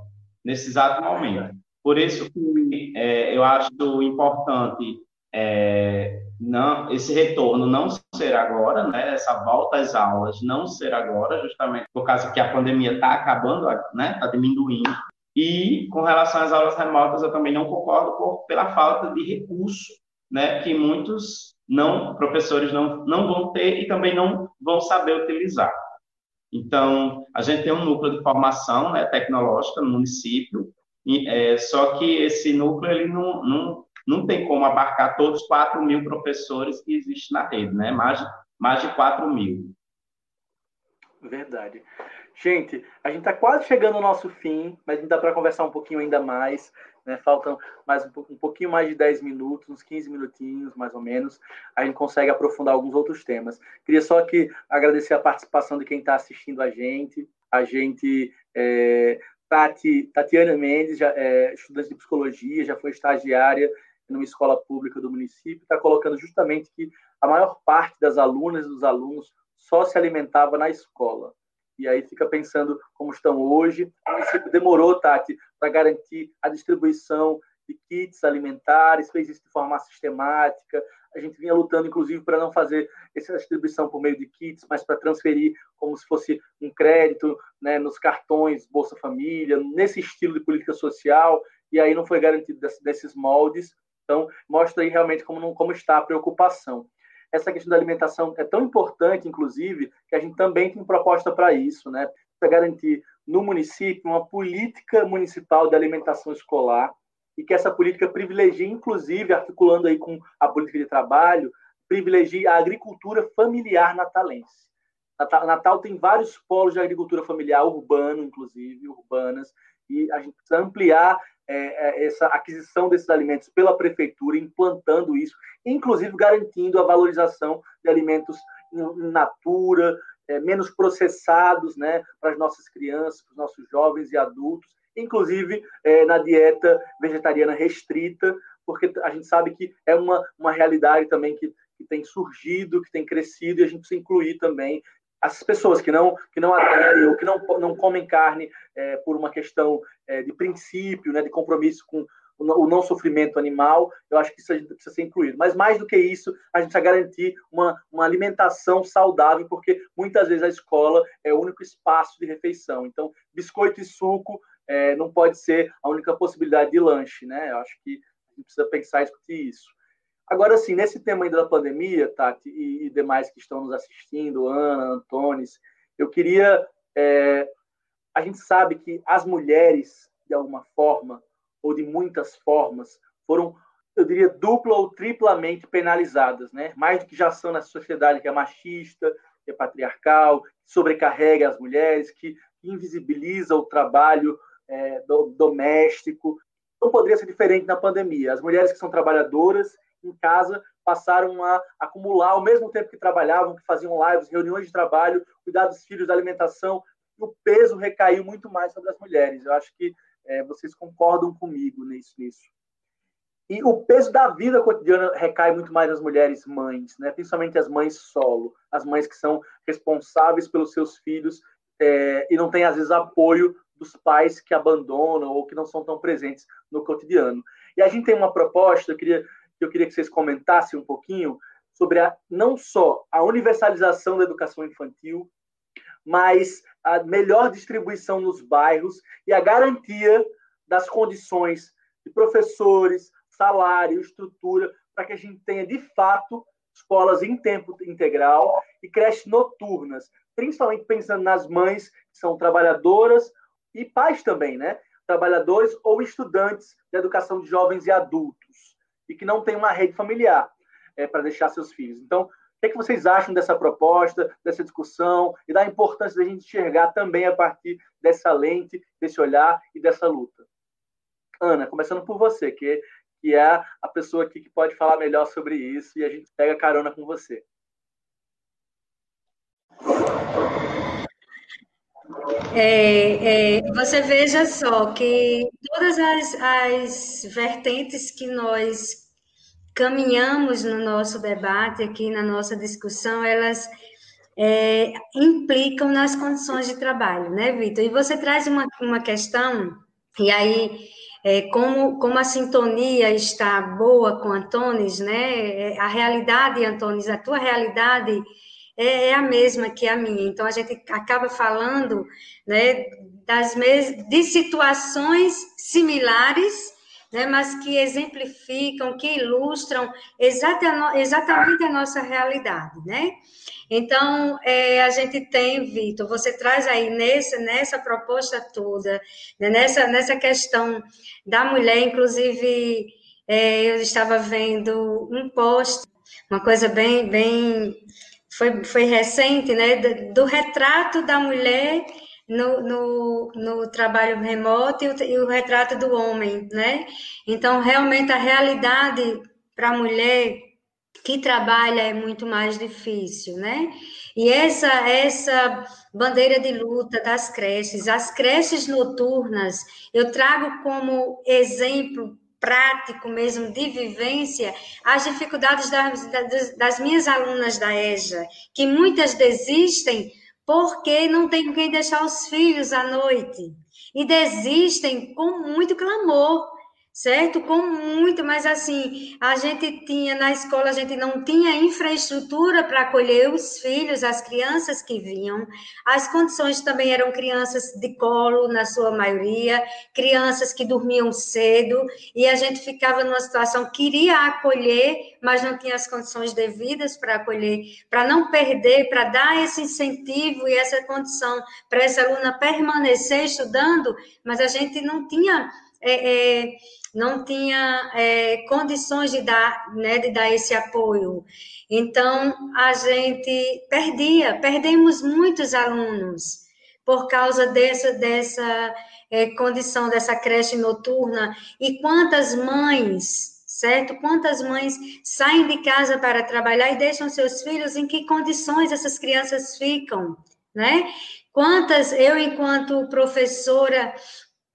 nesse exato momento. Por isso que é, eu acho importante é, não, esse retorno não ser agora, né, essa volta às aulas não ser agora, justamente por causa que a pandemia está acabando, né, está diminuindo. E com relação às aulas remotas, eu também não concordo por, pela falta de recurso, né, que muitos não professores não, não vão ter e também não vão saber utilizar. Então, a gente tem um núcleo de formação né, tecnológica no município, e, é, só que esse núcleo ele não, não não tem como abarcar todos os 4 mil professores que existem na rede, né? Mais, mais de 4 mil. Verdade. Gente, a gente está quase chegando ao nosso fim, mas ainda dá para conversar um pouquinho ainda mais. Né? Faltam mais um, um, pouquinho mais de 10 minutos, uns 15 minutinhos, mais ou menos. A gente consegue aprofundar alguns outros temas. Queria só aqui agradecer a participação de quem está assistindo a gente. A gente é, Tati, Tatiana Mendes, já, é, estudante de psicologia, já foi estagiária numa escola pública do município, está colocando justamente que a maior parte das alunas e dos alunos só se alimentava na escola. E aí fica pensando como estão hoje. O município demorou, Tati, para garantir a distribuição de kits alimentares, fez isso de forma sistemática. A gente vinha lutando, inclusive, para não fazer essa distribuição por meio de kits, mas para transferir como se fosse um crédito né, nos cartões Bolsa Família, nesse estilo de política social. E aí não foi garantido desses moldes. Então, mostra aí realmente como, como está a preocupação. Essa questão da alimentação é tão importante, inclusive, que a gente também tem proposta para isso, né? Para garantir no município uma política municipal de alimentação escolar e que essa política privilegie, inclusive, articulando aí com a política de trabalho, privilegie a agricultura familiar natalense. Natal tem vários polos de agricultura familiar, urbano, inclusive, urbanas, e a gente precisa ampliar é, é, essa aquisição desses alimentos pela prefeitura, implantando isso, inclusive garantindo a valorização de alimentos in natura, é, menos processados, né, para as nossas crianças, para os nossos jovens e adultos, inclusive é, na dieta vegetariana restrita, porque a gente sabe que é uma, uma realidade também que, que tem surgido, que tem crescido, e a gente precisa incluir também as pessoas que não que não aderem ou que não, não comem carne é, por uma questão é, de princípio, né, de compromisso com o não sofrimento animal, eu acho que isso precisa ser incluído. Mas mais do que isso, a gente precisa garantir uma, uma alimentação saudável, porque muitas vezes a escola é o único espaço de refeição. Então, biscoito e suco é, não pode ser a única possibilidade de lanche, né? Eu acho que a gente precisa pensar e discutir isso. Agora, sim, nesse tema ainda da pandemia, Tati, e, e demais que estão nos assistindo, Ana, Antones, eu queria. É, a gente sabe que as mulheres, de alguma forma, ou de muitas formas, foram, eu diria, dupla ou triplamente penalizadas, né? Mais do que já são nessa sociedade que é machista, que é patriarcal, que sobrecarrega as mulheres, que invisibiliza o trabalho é, do, doméstico. Não poderia ser diferente na pandemia. As mulheres que são trabalhadoras em casa passaram a acumular ao mesmo tempo que trabalhavam, que faziam lives, reuniões de trabalho, cuidar dos filhos, da alimentação, e o peso recaiu muito mais sobre as mulheres. Eu acho que é, vocês concordam comigo nisso, nisso. E o peso da vida cotidiana recai muito mais nas mulheres mães, né? principalmente as mães solo, as mães que são responsáveis pelos seus filhos é, e não têm, às vezes, apoio dos pais que abandonam ou que não são tão presentes no cotidiano. E a gente tem uma proposta, eu queria que eu queria que vocês comentassem um pouquinho sobre a, não só a universalização da educação infantil, mas a melhor distribuição nos bairros e a garantia das condições de professores, salário, estrutura, para que a gente tenha, de fato, escolas em tempo integral e creches noturnas, principalmente pensando nas mães que são trabalhadoras e pais também, né? Trabalhadores ou estudantes de educação de jovens e adultos e que não tem uma rede familiar é, para deixar seus filhos. Então, o que, é que vocês acham dessa proposta, dessa discussão e da importância da gente enxergar também a partir dessa lente, desse olhar e dessa luta? Ana, começando por você, que, que é a pessoa aqui que pode falar melhor sobre isso e a gente pega carona com você. É, é, você veja só que todas as, as vertentes que nós caminhamos no nosso debate aqui, na nossa discussão, elas é, implicam nas condições de trabalho, né, Vitor? E você traz uma, uma questão, e aí, é, como, como a sintonia está boa com Antunes, né, é, a realidade, Antunes, a tua realidade é, é, a mesma que a minha. Então, a gente acaba falando né, das mes de situações similares, né, mas que exemplificam, que ilustram exata, exatamente a nossa realidade. Né? Então, é, a gente tem, Vitor, você traz aí nessa, nessa proposta toda, né, nessa, nessa questão da mulher, inclusive, é, eu estava vendo um post, uma coisa bem, bem foi, foi recente, né, do retrato da mulher no, no, no, trabalho remoto e o, e o, retrato do homem, né? Então, realmente, a realidade para a mulher que trabalha é muito mais difícil, né? E essa, essa bandeira de luta das creches, as creches noturnas, eu trago como exemplo prático mesmo de vivência as dificuldades das, das, das minhas alunas da EJA, que muitas desistem porque não tem quem deixar os filhos à noite? E desistem com muito clamor certo? Com muito, mas assim, a gente tinha na escola, a gente não tinha infraestrutura para acolher os filhos, as crianças que vinham. As condições também eram crianças de colo, na sua maioria, crianças que dormiam cedo, e a gente ficava numa situação, queria acolher, mas não tinha as condições devidas para acolher, para não perder, para dar esse incentivo e essa condição para essa aluna permanecer estudando, mas a gente não tinha. É, é, não tinha é, condições de dar, né, de dar esse apoio. Então, a gente perdia, perdemos muitos alunos por causa dessa, dessa é, condição, dessa creche noturna. E quantas mães, certo? Quantas mães saem de casa para trabalhar e deixam seus filhos em que condições essas crianças ficam, né? Quantas, eu, enquanto professora,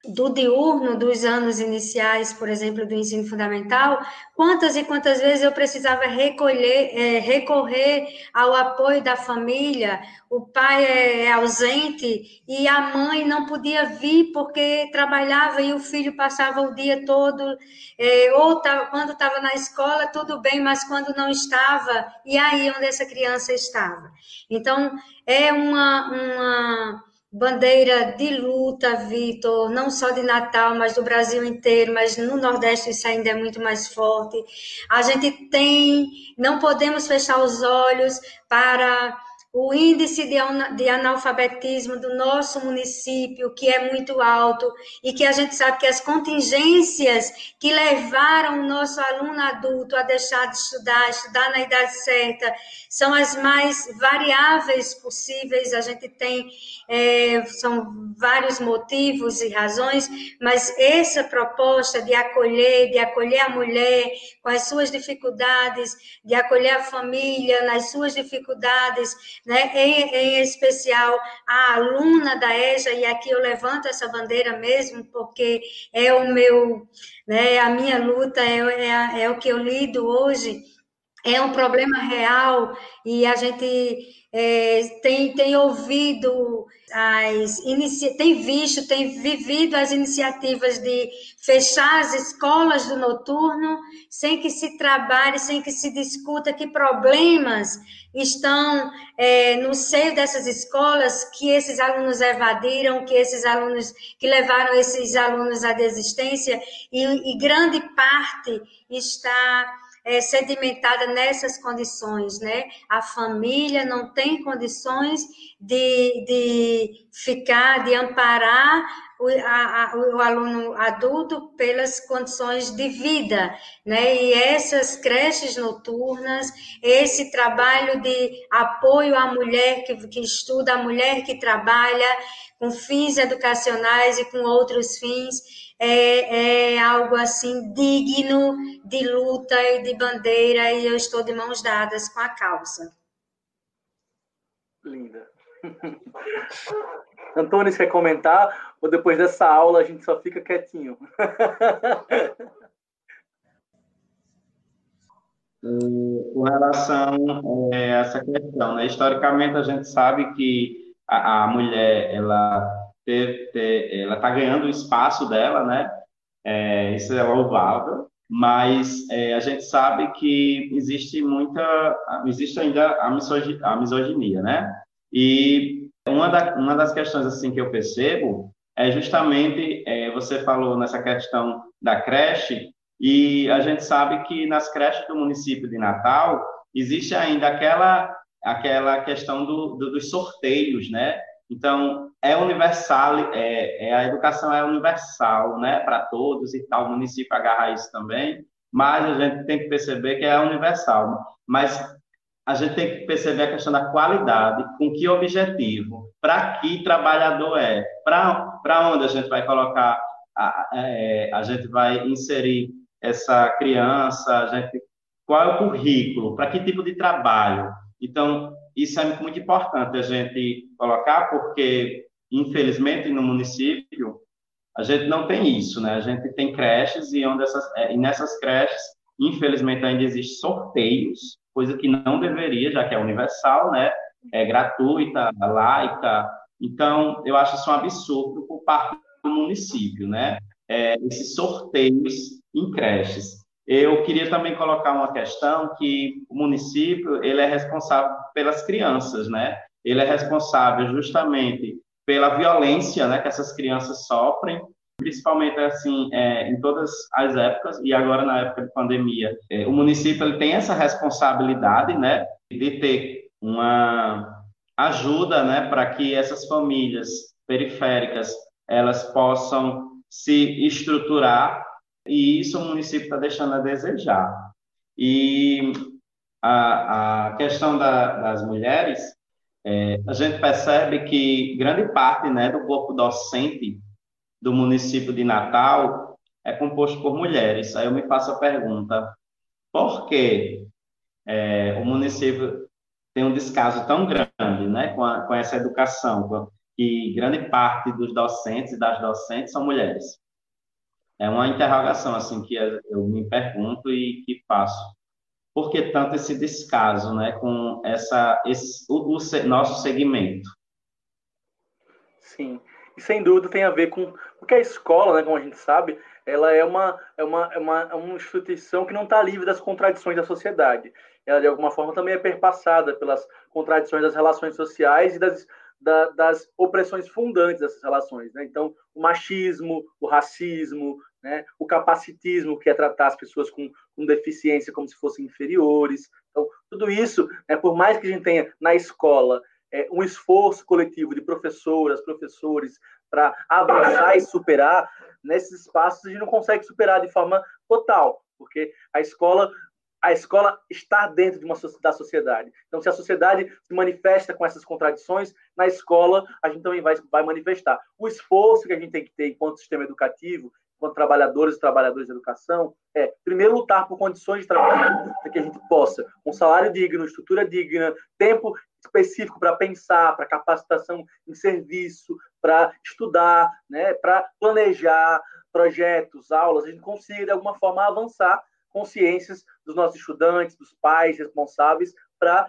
do diurno dos anos iniciais, por exemplo, do ensino fundamental, quantas e quantas vezes eu precisava recolher, é, recorrer ao apoio da família, o pai é ausente e a mãe não podia vir porque trabalhava e o filho passava o dia todo, é, ou tava, quando estava na escola, tudo bem, mas quando não estava, e aí onde essa criança estava? Então, é uma, uma bandeira de luta, Vitor, não só de Natal, mas do Brasil inteiro, mas no Nordeste isso ainda é muito mais forte. A gente tem, não podemos fechar os olhos para o índice de analfabetismo do nosso município, que é muito alto, e que a gente sabe que as contingências que levaram o nosso aluno adulto a deixar de estudar, estudar na idade certa, são as mais variáveis possíveis. A gente tem, é, são vários motivos e razões, mas essa proposta de acolher, de acolher a mulher com as suas dificuldades, de acolher a família nas suas dificuldades, né? em, em especial a aluna da EJA, e aqui eu levanto essa bandeira mesmo, porque é o meu, né, a minha luta, é, é, é o que eu lido hoje, é um problema real, e a gente é, tem, tem ouvido as tem visto, tem vivido as iniciativas de fechar as escolas do noturno sem que se trabalhe, sem que se discuta que problemas estão é, no seio dessas escolas que esses alunos evadiram, que esses alunos que levaram esses alunos à desistência e, e grande parte está é, sedimentada nessas condições, né? A família não tem condições de, de ficar, de amparar o, a, o, aluno adulto pelas condições de vida, né? E essas creches noturnas, esse trabalho de apoio à mulher que, que estuda, à mulher que trabalha com fins educacionais e com outros fins, é, é algo assim digno de luta e de bandeira, e eu estou de mãos dadas com a causa. Linda. Antônio, você quer comentar? Ou depois dessa aula a gente só fica quietinho? Com relação a essa questão, né? historicamente a gente sabe que a, a mulher ela ter, ter, ela está ganhando o espaço dela, né? É, isso é louvável, mas é, a gente sabe que existe muita, existe ainda a, misoginia, a misoginia né? E uma, da, uma das questões assim que eu percebo é justamente é, você falou nessa questão da creche e a gente sabe que nas creches do município de Natal existe ainda aquela aquela questão do, do, dos sorteios, né? Então é universal, é, é a educação é universal, né, para todos e tal. O município agarra isso também, mas a gente tem que perceber que é universal. Mas a gente tem que perceber a questão da qualidade, com que objetivo, para que trabalhador é, para onde a gente vai colocar, a, é, a gente vai inserir essa criança, a gente, qual é o currículo, para que tipo de trabalho. Então, isso é muito importante a gente colocar, porque, infelizmente, no município, a gente não tem isso, né? A gente tem creches e, onde essas, é, e nessas creches, infelizmente, ainda existem sorteios, coisa que não deveria, já que é universal, né? É gratuita, laica. Então, eu acho isso um absurdo por parte do município, né? É, esses sorteios em creches. Eu queria também colocar uma questão que o município ele é responsável pelas crianças, né? Ele é responsável justamente pela violência, né, que essas crianças sofrem, principalmente assim é, em todas as épocas e agora na época de pandemia. É, o município ele tem essa responsabilidade, né, de ter uma ajuda, né, para que essas famílias periféricas elas possam se estruturar e isso o município está deixando a desejar. E a, a questão da, das mulheres, é, a gente percebe que grande parte né, do corpo docente do município de Natal é composto por mulheres. Aí eu me faço a pergunta, por que é, o município tem um descaso tão grande né, com, a, com essa educação, que grande parte dos docentes e das docentes são mulheres? É uma interrogação assim que eu me pergunto e que faço. Por que tanto esse descaso, né, com essa esse, o, o nosso segmento? Sim, e sem dúvida tem a ver com porque a escola, né, como a gente sabe, ela é uma é uma é uma, é uma instituição que não está livre das contradições da sociedade. Ela de alguma forma também é perpassada pelas contradições das relações sociais e das da, das opressões fundantes dessas relações. Né? Então, o machismo, o racismo, né? o capacitismo, que é tratar as pessoas com, com deficiência como se fossem inferiores. Então, tudo isso, né, por mais que a gente tenha na escola é, um esforço coletivo de professoras, professores, para avançar e superar, nesses espaços a gente não consegue superar de forma total, porque a escola a escola está dentro de uma da sociedade. Então, se a sociedade se manifesta com essas contradições, na escola a gente também vai, vai manifestar. O esforço que a gente tem que ter enquanto sistema educativo, enquanto trabalhadores e trabalhadoras da educação, é, primeiro, lutar por condições de trabalho, para que a gente possa, um salário digno, estrutura digna, tempo específico para pensar, para capacitação em serviço, para estudar, né, para planejar projetos, aulas, a gente consiga, de alguma forma, avançar consciências dos nossos estudantes, dos pais responsáveis, para,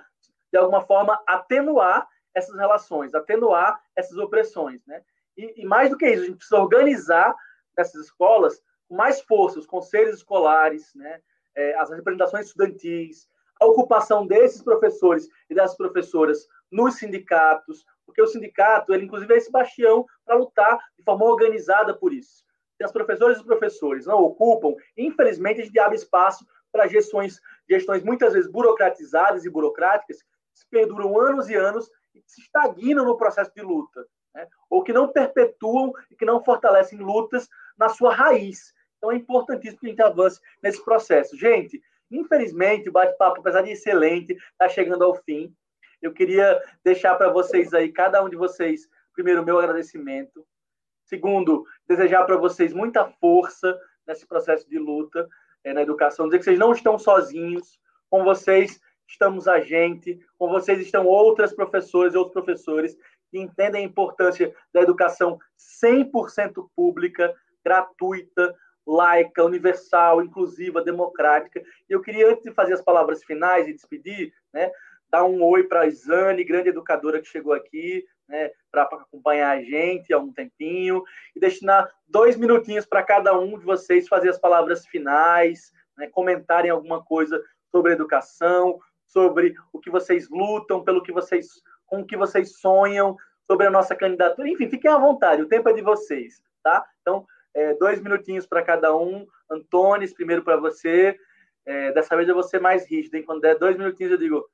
de alguma forma, atenuar essas relações, atenuar essas opressões. Né? E, e, mais do que isso, a gente precisa organizar essas escolas com mais força, os conselhos escolares, né? É, as representações estudantis, a ocupação desses professores e dessas professoras nos sindicatos, porque o sindicato, ele inclusive é esse bastião para lutar de forma organizada por isso se as professoras e os professores não ocupam, infelizmente a gente abre espaço para gestões, gestões muitas vezes burocratizadas e burocráticas, que perduram anos e anos e que se estagnam no processo de luta, né? ou que não perpetuam e que não fortalecem lutas na sua raiz. Então é importantíssimo que a gente avance nesse processo. Gente, infelizmente o bate-papo, apesar de excelente, está chegando ao fim. Eu queria deixar para vocês aí, cada um de vocês, primeiro, meu agradecimento Segundo, desejar para vocês muita força nesse processo de luta é, na educação, dizer que vocês não estão sozinhos, com vocês estamos a gente, com vocês estão outras professoras e outros professores que entendem a importância da educação 100% pública, gratuita, laica, universal, inclusiva, democrática. E eu queria, antes de fazer as palavras finais e despedir, né, dar um oi para a Isane, grande educadora que chegou aqui, né, para acompanhar a gente há um tempinho, e destinar dois minutinhos para cada um de vocês fazer as palavras finais, né, comentarem alguma coisa sobre educação, sobre o que vocês lutam, pelo que vocês, com o que vocês sonham, sobre a nossa candidatura. Enfim, fiquem à vontade, o tempo é de vocês, tá? Então, é, dois minutinhos para cada um. Antônio, primeiro para você. É, dessa vez eu vou ser mais rígido, hein? Quando der dois minutinhos, eu digo,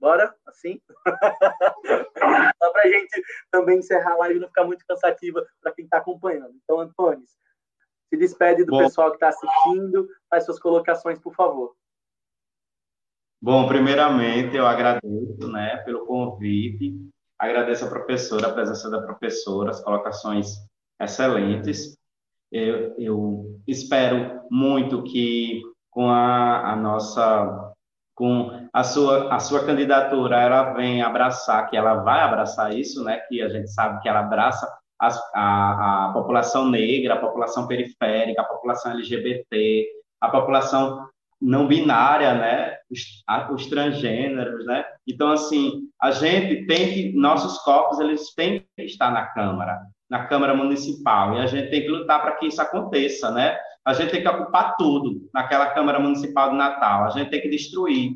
bora? Assim? Só para a gente também encerrar a live e não ficar muito cansativa para quem está acompanhando. Então, Antônio, se despede do Bom. pessoal que está assistindo, faz suas colocações, por favor. Bom, primeiramente eu agradeço, né, pelo convite, agradeço a professora, a presença da professora, as colocações excelentes. Eu, eu espero muito que com a, a, nossa, com a sua, a sua candidatura, ela venha abraçar, que ela vai abraçar isso, né, que a gente sabe que ela abraça a, a, a população negra, a população periférica, a população LGBT, a população não binária, né, os, os, transgêneros, né, então, assim, a gente tem que, nossos corpos, eles têm que estar na Câmara, na Câmara Municipal, e a gente tem que lutar para que isso aconteça, né, a gente tem que ocupar tudo naquela Câmara Municipal de Natal, a gente tem que destruir,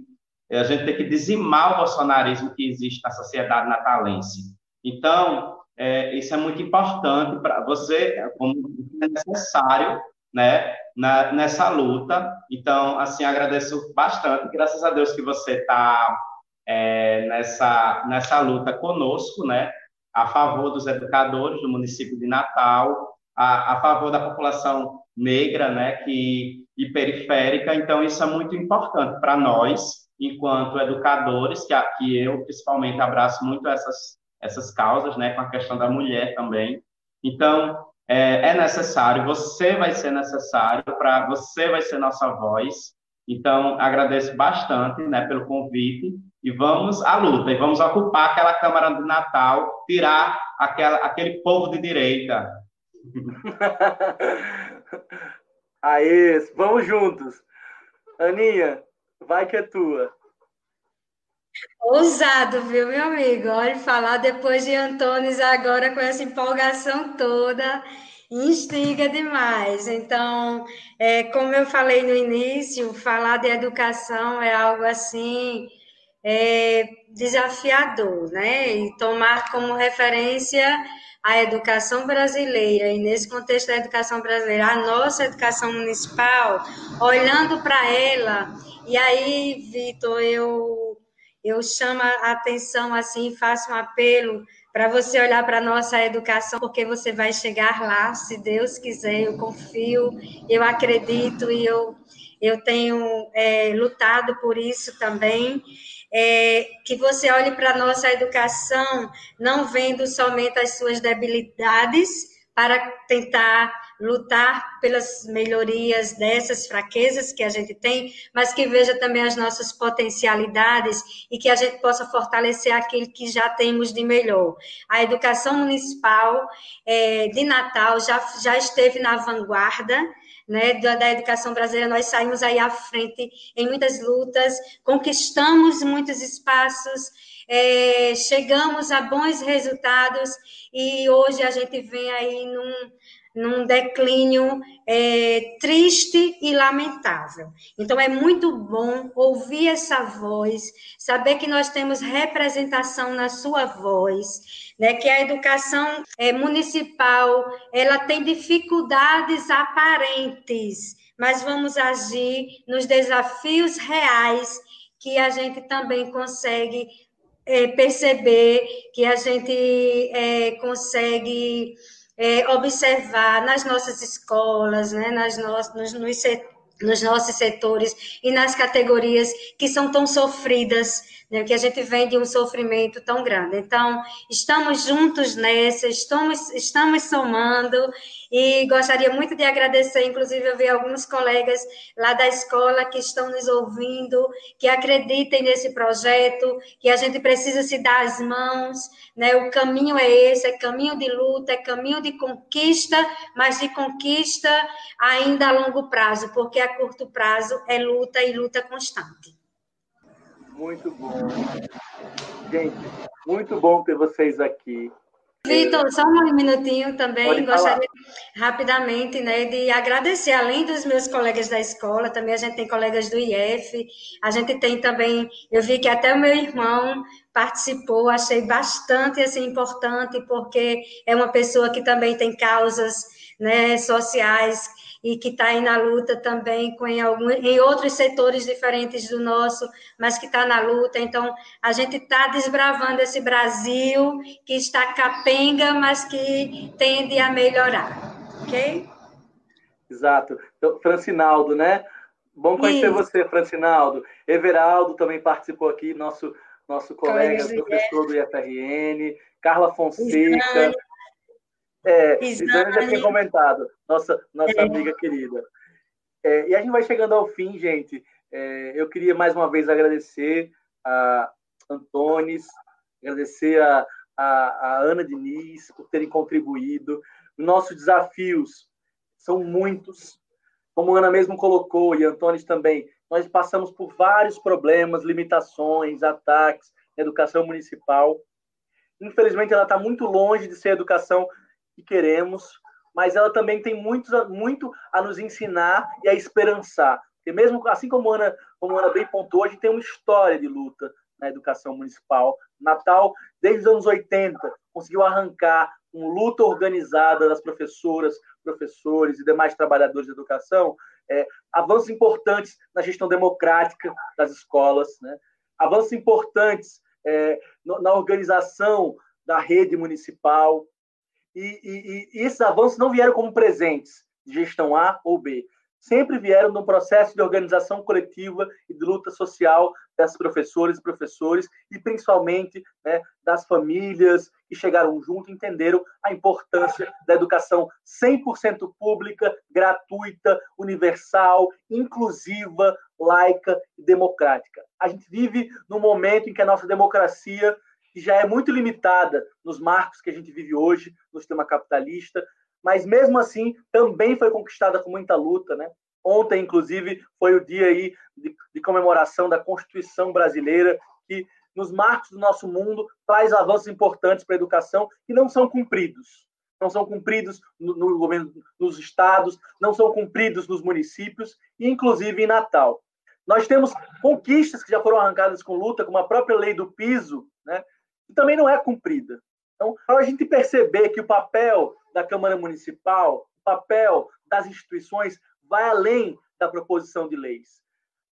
a gente tem que dizimar o bolsonarismo que existe na sociedade natalense. Então, é, isso é muito importante para você, como é necessário, né, na, nessa luta. Então, assim, agradeço bastante. Graças a Deus que você está é, nessa, nessa luta conosco, né, a favor dos educadores do município de Natal, a, a favor da população negra, né, que, e periférica. Então, isso é muito importante para nós, enquanto educadores, que, que eu, principalmente, abraço muito essas, essas causas, né, com a questão da mulher também. Então, é, é necessário, você vai ser necessário, para você vai ser nossa voz. Então, agradeço bastante né, pelo convite e vamos à luta, e vamos ocupar aquela Câmara de Natal, tirar aquela, aquele povo de direita. Aê, vamos juntos. Aninha, vai que é tua. Ousado, viu, meu amigo? Olha, falar depois de Antônio agora com essa empolgação toda, instiga demais. Então, é, como eu falei no início, falar de educação é algo assim é, desafiador, né? E tomar como referência a educação brasileira, e nesse contexto da educação brasileira, a nossa educação municipal, olhando para ela, e aí, Vitor, eu eu chamo a atenção assim, faço um apelo para você olhar para a nossa educação, porque você vai chegar lá, se Deus quiser, eu confio, eu acredito e eu, eu tenho é, lutado por isso também. É, que você olhe para a nossa educação, não vendo somente as suas debilidades, para tentar lutar pelas melhorias dessas fraquezas que a gente tem, mas que veja também as nossas potencialidades e que a gente possa fortalecer aquilo que já temos de melhor. A educação municipal é, de Natal já, já esteve na vanguarda, né, da, educação brasileira, nós saímos aí à frente em muitas lutas, conquistamos muitos espaços, é, chegamos a bons resultados e hoje a gente vem aí num, num declínio é, triste e lamentável. Então, é muito bom ouvir essa voz, saber que nós temos representação na sua voz, né, que a educação é, municipal ela tem dificuldades aparentes, mas vamos agir nos desafios reais que a gente também consegue é, perceber, que a gente é, consegue é, observar nas nossas escolas, né, nas no, nos, nos, nos nossos setores e nas categorias que são tão sofridas né, que a gente vem de um sofrimento tão grande. Então, estamos juntos nessa, estamos, estamos somando, e gostaria muito de agradecer, inclusive, eu vi alguns colegas lá da escola que estão nos ouvindo, que acreditem nesse projeto, que a gente precisa se dar as mãos, né? O caminho é esse, é caminho de luta, é caminho de conquista, mas de conquista ainda a longo prazo, porque a curto prazo é luta e luta constante. Muito bom. Gente, muito bom ter vocês aqui. Vitor, só um minutinho também, gostaria rapidamente né, de agradecer, além dos meus colegas da escola, também a gente tem colegas do IF, a gente tem também, eu vi que até o meu irmão participou, achei bastante assim, importante, porque é uma pessoa que também tem causas né, sociais e que está aí na luta também com em, algum, em outros setores diferentes do nosso, mas que está na luta. Então, a gente está desbravando esse Brasil que está capenga, mas que tende a melhorar. Ok? Exato. Então, Francinaldo, né? Bom conhecer Isso. você, Francinaldo. Everaldo também participou aqui, nosso, nosso colega, professor do IFRN. Carla Fonseca. É, Isane já tinha comentado, nossa, nossa é. amiga querida. É, e a gente vai chegando ao fim, gente. É, eu queria mais uma vez agradecer a Antones, agradecer a, a, a Ana Diniz por terem contribuído. Nossos desafios são muitos. Como a Ana mesmo colocou, e Antones também, nós passamos por vários problemas, limitações, ataques na educação municipal. Infelizmente, ela está muito longe de ser educação que queremos, mas ela também tem muito, muito a nos ensinar e a esperançar. Porque mesmo assim como a Ana, como a Ana bem pontuou, a gente tem uma história de luta na educação municipal. Natal, desde os anos 80, conseguiu arrancar uma luta organizada das professoras, professores e demais trabalhadores de educação, é, avanços importantes na gestão democrática das escolas, né? avanços importantes é, na organização da rede municipal, e, e, e esses avanços não vieram como presentes de gestão A ou B, sempre vieram num processo de organização coletiva e de luta social das professoras e professores e principalmente né, das famílias que chegaram junto e entenderam a importância da educação 100% pública, gratuita, universal, inclusiva, laica e democrática. A gente vive num momento em que a nossa democracia que já é muito limitada nos marcos que a gente vive hoje no sistema capitalista, mas mesmo assim também foi conquistada com muita luta, né? Ontem, inclusive, foi o dia aí de, de comemoração da Constituição brasileira, que nos marcos do nosso mundo traz avanços importantes para a educação que não são cumpridos. Não são cumpridos no, no governo, nos estados, não são cumpridos nos municípios e, inclusive, em Natal. Nós temos conquistas que já foram arrancadas com luta, como a própria lei do piso, né, também não é cumprida. Então, para a gente perceber que o papel da Câmara Municipal, o papel das instituições vai além da proposição de leis.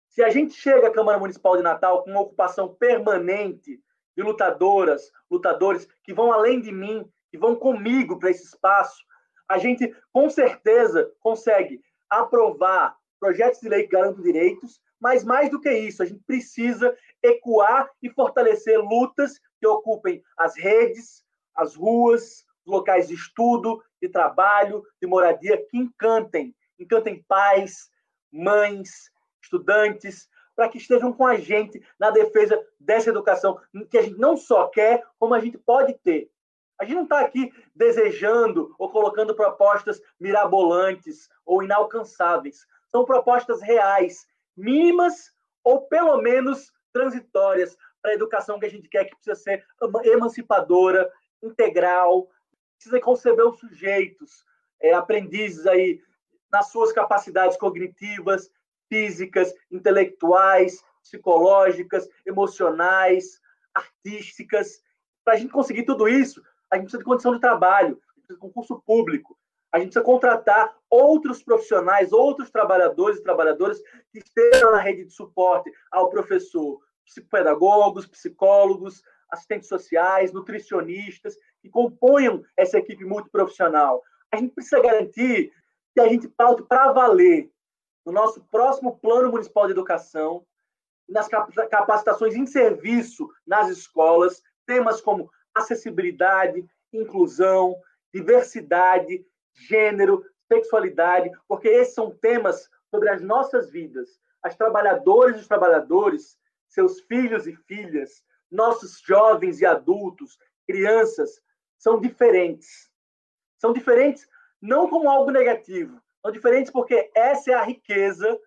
Se a gente chega à Câmara Municipal de Natal com uma ocupação permanente de lutadoras, lutadores que vão além de mim, que vão comigo para esse espaço, a gente com certeza consegue aprovar projetos de lei que garantam direitos, mas mais do que isso, a gente precisa ecoar e fortalecer lutas que ocupem as redes, as ruas, locais de estudo, de trabalho, de moradia, que encantem, encantem pais, mães, estudantes, para que estejam com a gente na defesa dessa educação que a gente não só quer, como a gente pode ter. A gente não está aqui desejando ou colocando propostas mirabolantes ou inalcançáveis. São propostas reais, mínimas ou pelo menos transitórias para a educação que a gente quer, que precisa ser emancipadora, integral, precisa conceber os sujeitos, é, aprendizes aí nas suas capacidades cognitivas, físicas, intelectuais, psicológicas, emocionais, artísticas. Para a gente conseguir tudo isso, a gente precisa de condição de trabalho, precisa de concurso público, a gente precisa contratar outros profissionais, outros trabalhadores e trabalhadoras que estejam na rede de suporte ao professor, psicopedagogos, psicólogos, assistentes sociais, nutricionistas, que componham essa equipe multiprofissional. A gente precisa garantir que a gente paute para valer no nosso próximo Plano Municipal de Educação nas capacitações em serviço nas escolas, temas como acessibilidade, inclusão, diversidade, gênero, sexualidade, porque esses são temas sobre as nossas vidas. As trabalhadoras e os trabalhadores, seus filhos e filhas, nossos jovens e adultos, crianças, são diferentes. São diferentes não como algo negativo, são diferentes porque essa é a riqueza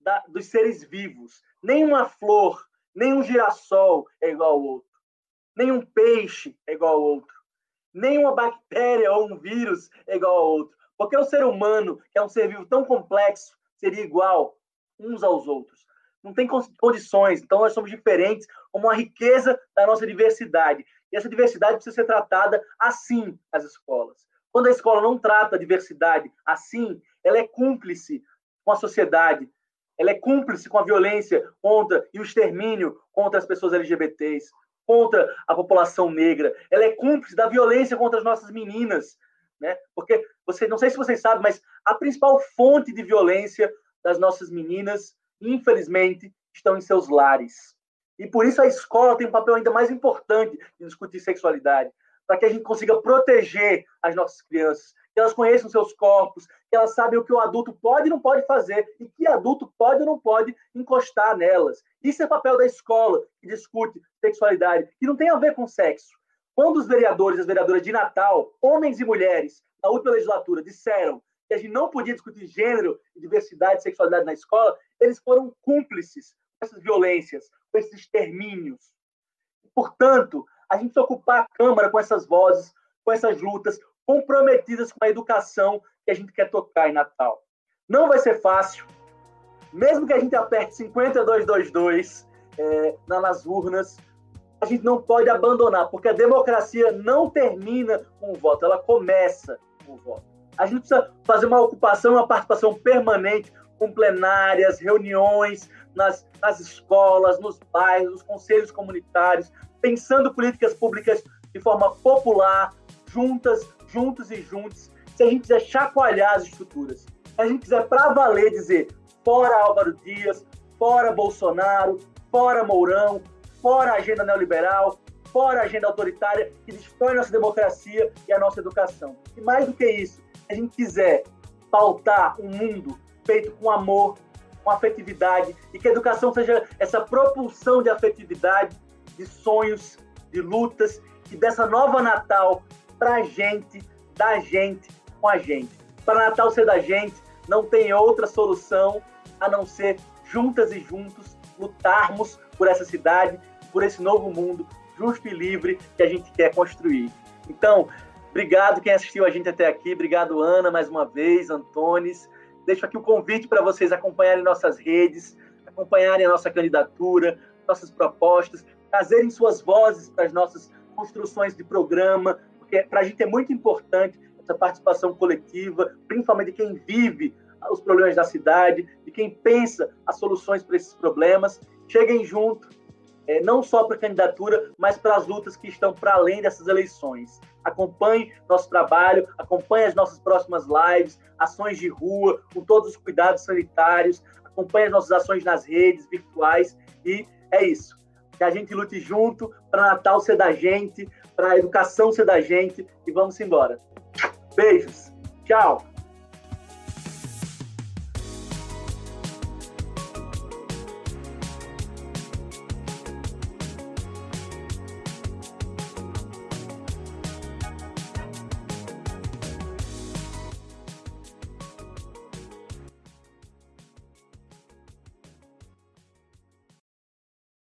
da, dos seres vivos. Nenhuma flor, nenhum girassol é igual ao outro. Nenhum peixe é igual ao outro. Nenhuma bactéria ou um vírus é igual ao outro. Porque o ser humano, que é um ser vivo tão complexo, seria igual uns aos outros. Não tem condições. Então, nós somos diferentes, como a riqueza da nossa diversidade. E essa diversidade precisa ser tratada assim nas escolas. Quando a escola não trata a diversidade assim, ela é cúmplice com a sociedade, ela é cúmplice com a violência contra e o extermínio contra as pessoas LGBTs, contra a população negra. Ela é cúmplice da violência contra as nossas meninas, né? Porque você, não sei se vocês sabem, mas a principal fonte de violência das nossas meninas, infelizmente, estão em seus lares. E por isso a escola tem um papel ainda mais importante de discutir sexualidade, para que a gente consiga proteger as nossas crianças, que elas conheçam seus corpos, que elas sabem o que o adulto pode e não pode fazer, e que adulto pode ou não pode encostar nelas. Isso é papel da escola, que discute sexualidade, que não tem a ver com sexo. Quando os vereadores e as vereadoras de Natal, homens e mulheres, na última legislatura, disseram que a gente não podia discutir gênero, diversidade sexualidade na escola, eles foram cúmplices com essas violências, com esses extermínios. Portanto, a gente precisa ocupar a Câmara com essas vozes, com essas lutas, comprometidas com a educação que a gente quer tocar em Natal. Não vai ser fácil, mesmo que a gente aperte 5222 é, nas urnas, a gente não pode abandonar, porque a democracia não termina com o voto, ela começa com o voto. A gente precisa fazer uma ocupação, uma participação permanente, com plenárias, reuniões nas, nas escolas, nos bairros, nos conselhos comunitários, pensando políticas públicas de forma popular, juntas, juntos e juntos, se a gente quiser chacoalhar as estruturas, se a gente quiser para valer dizer fora Álvaro Dias, fora Bolsonaro, fora Mourão, fora a agenda neoliberal, fora a agenda autoritária que destrói nossa democracia e a nossa educação. E mais do que isso, a gente quiser pautar um mundo feito com amor, com afetividade, e que a educação seja essa propulsão de afetividade, de sonhos, de lutas, e dessa nova Natal para a gente, da gente, com a gente. Para Natal ser da gente, não tem outra solução a não ser juntas e juntos lutarmos por essa cidade, por esse novo mundo justo e livre que a gente quer construir. Então, obrigado quem assistiu a gente até aqui, obrigado Ana mais uma vez, Antones. Deixo aqui o convite para vocês acompanharem nossas redes, acompanharem a nossa candidatura, nossas propostas, trazerem suas vozes para as nossas construções de programa, porque para a gente é muito importante essa participação coletiva, principalmente de quem vive os problemas da cidade, de quem pensa as soluções para esses problemas. Cheguem junto, é, não só para a candidatura, mas para as lutas que estão para além dessas eleições. Acompanhe nosso trabalho, acompanhe as nossas próximas lives, ações de rua, com todos os cuidados sanitários, acompanhe as nossas ações nas redes virtuais e é isso. Que a gente lute junto para Natal ser da gente, para a educação ser da gente e vamos embora. Beijos. Tchau.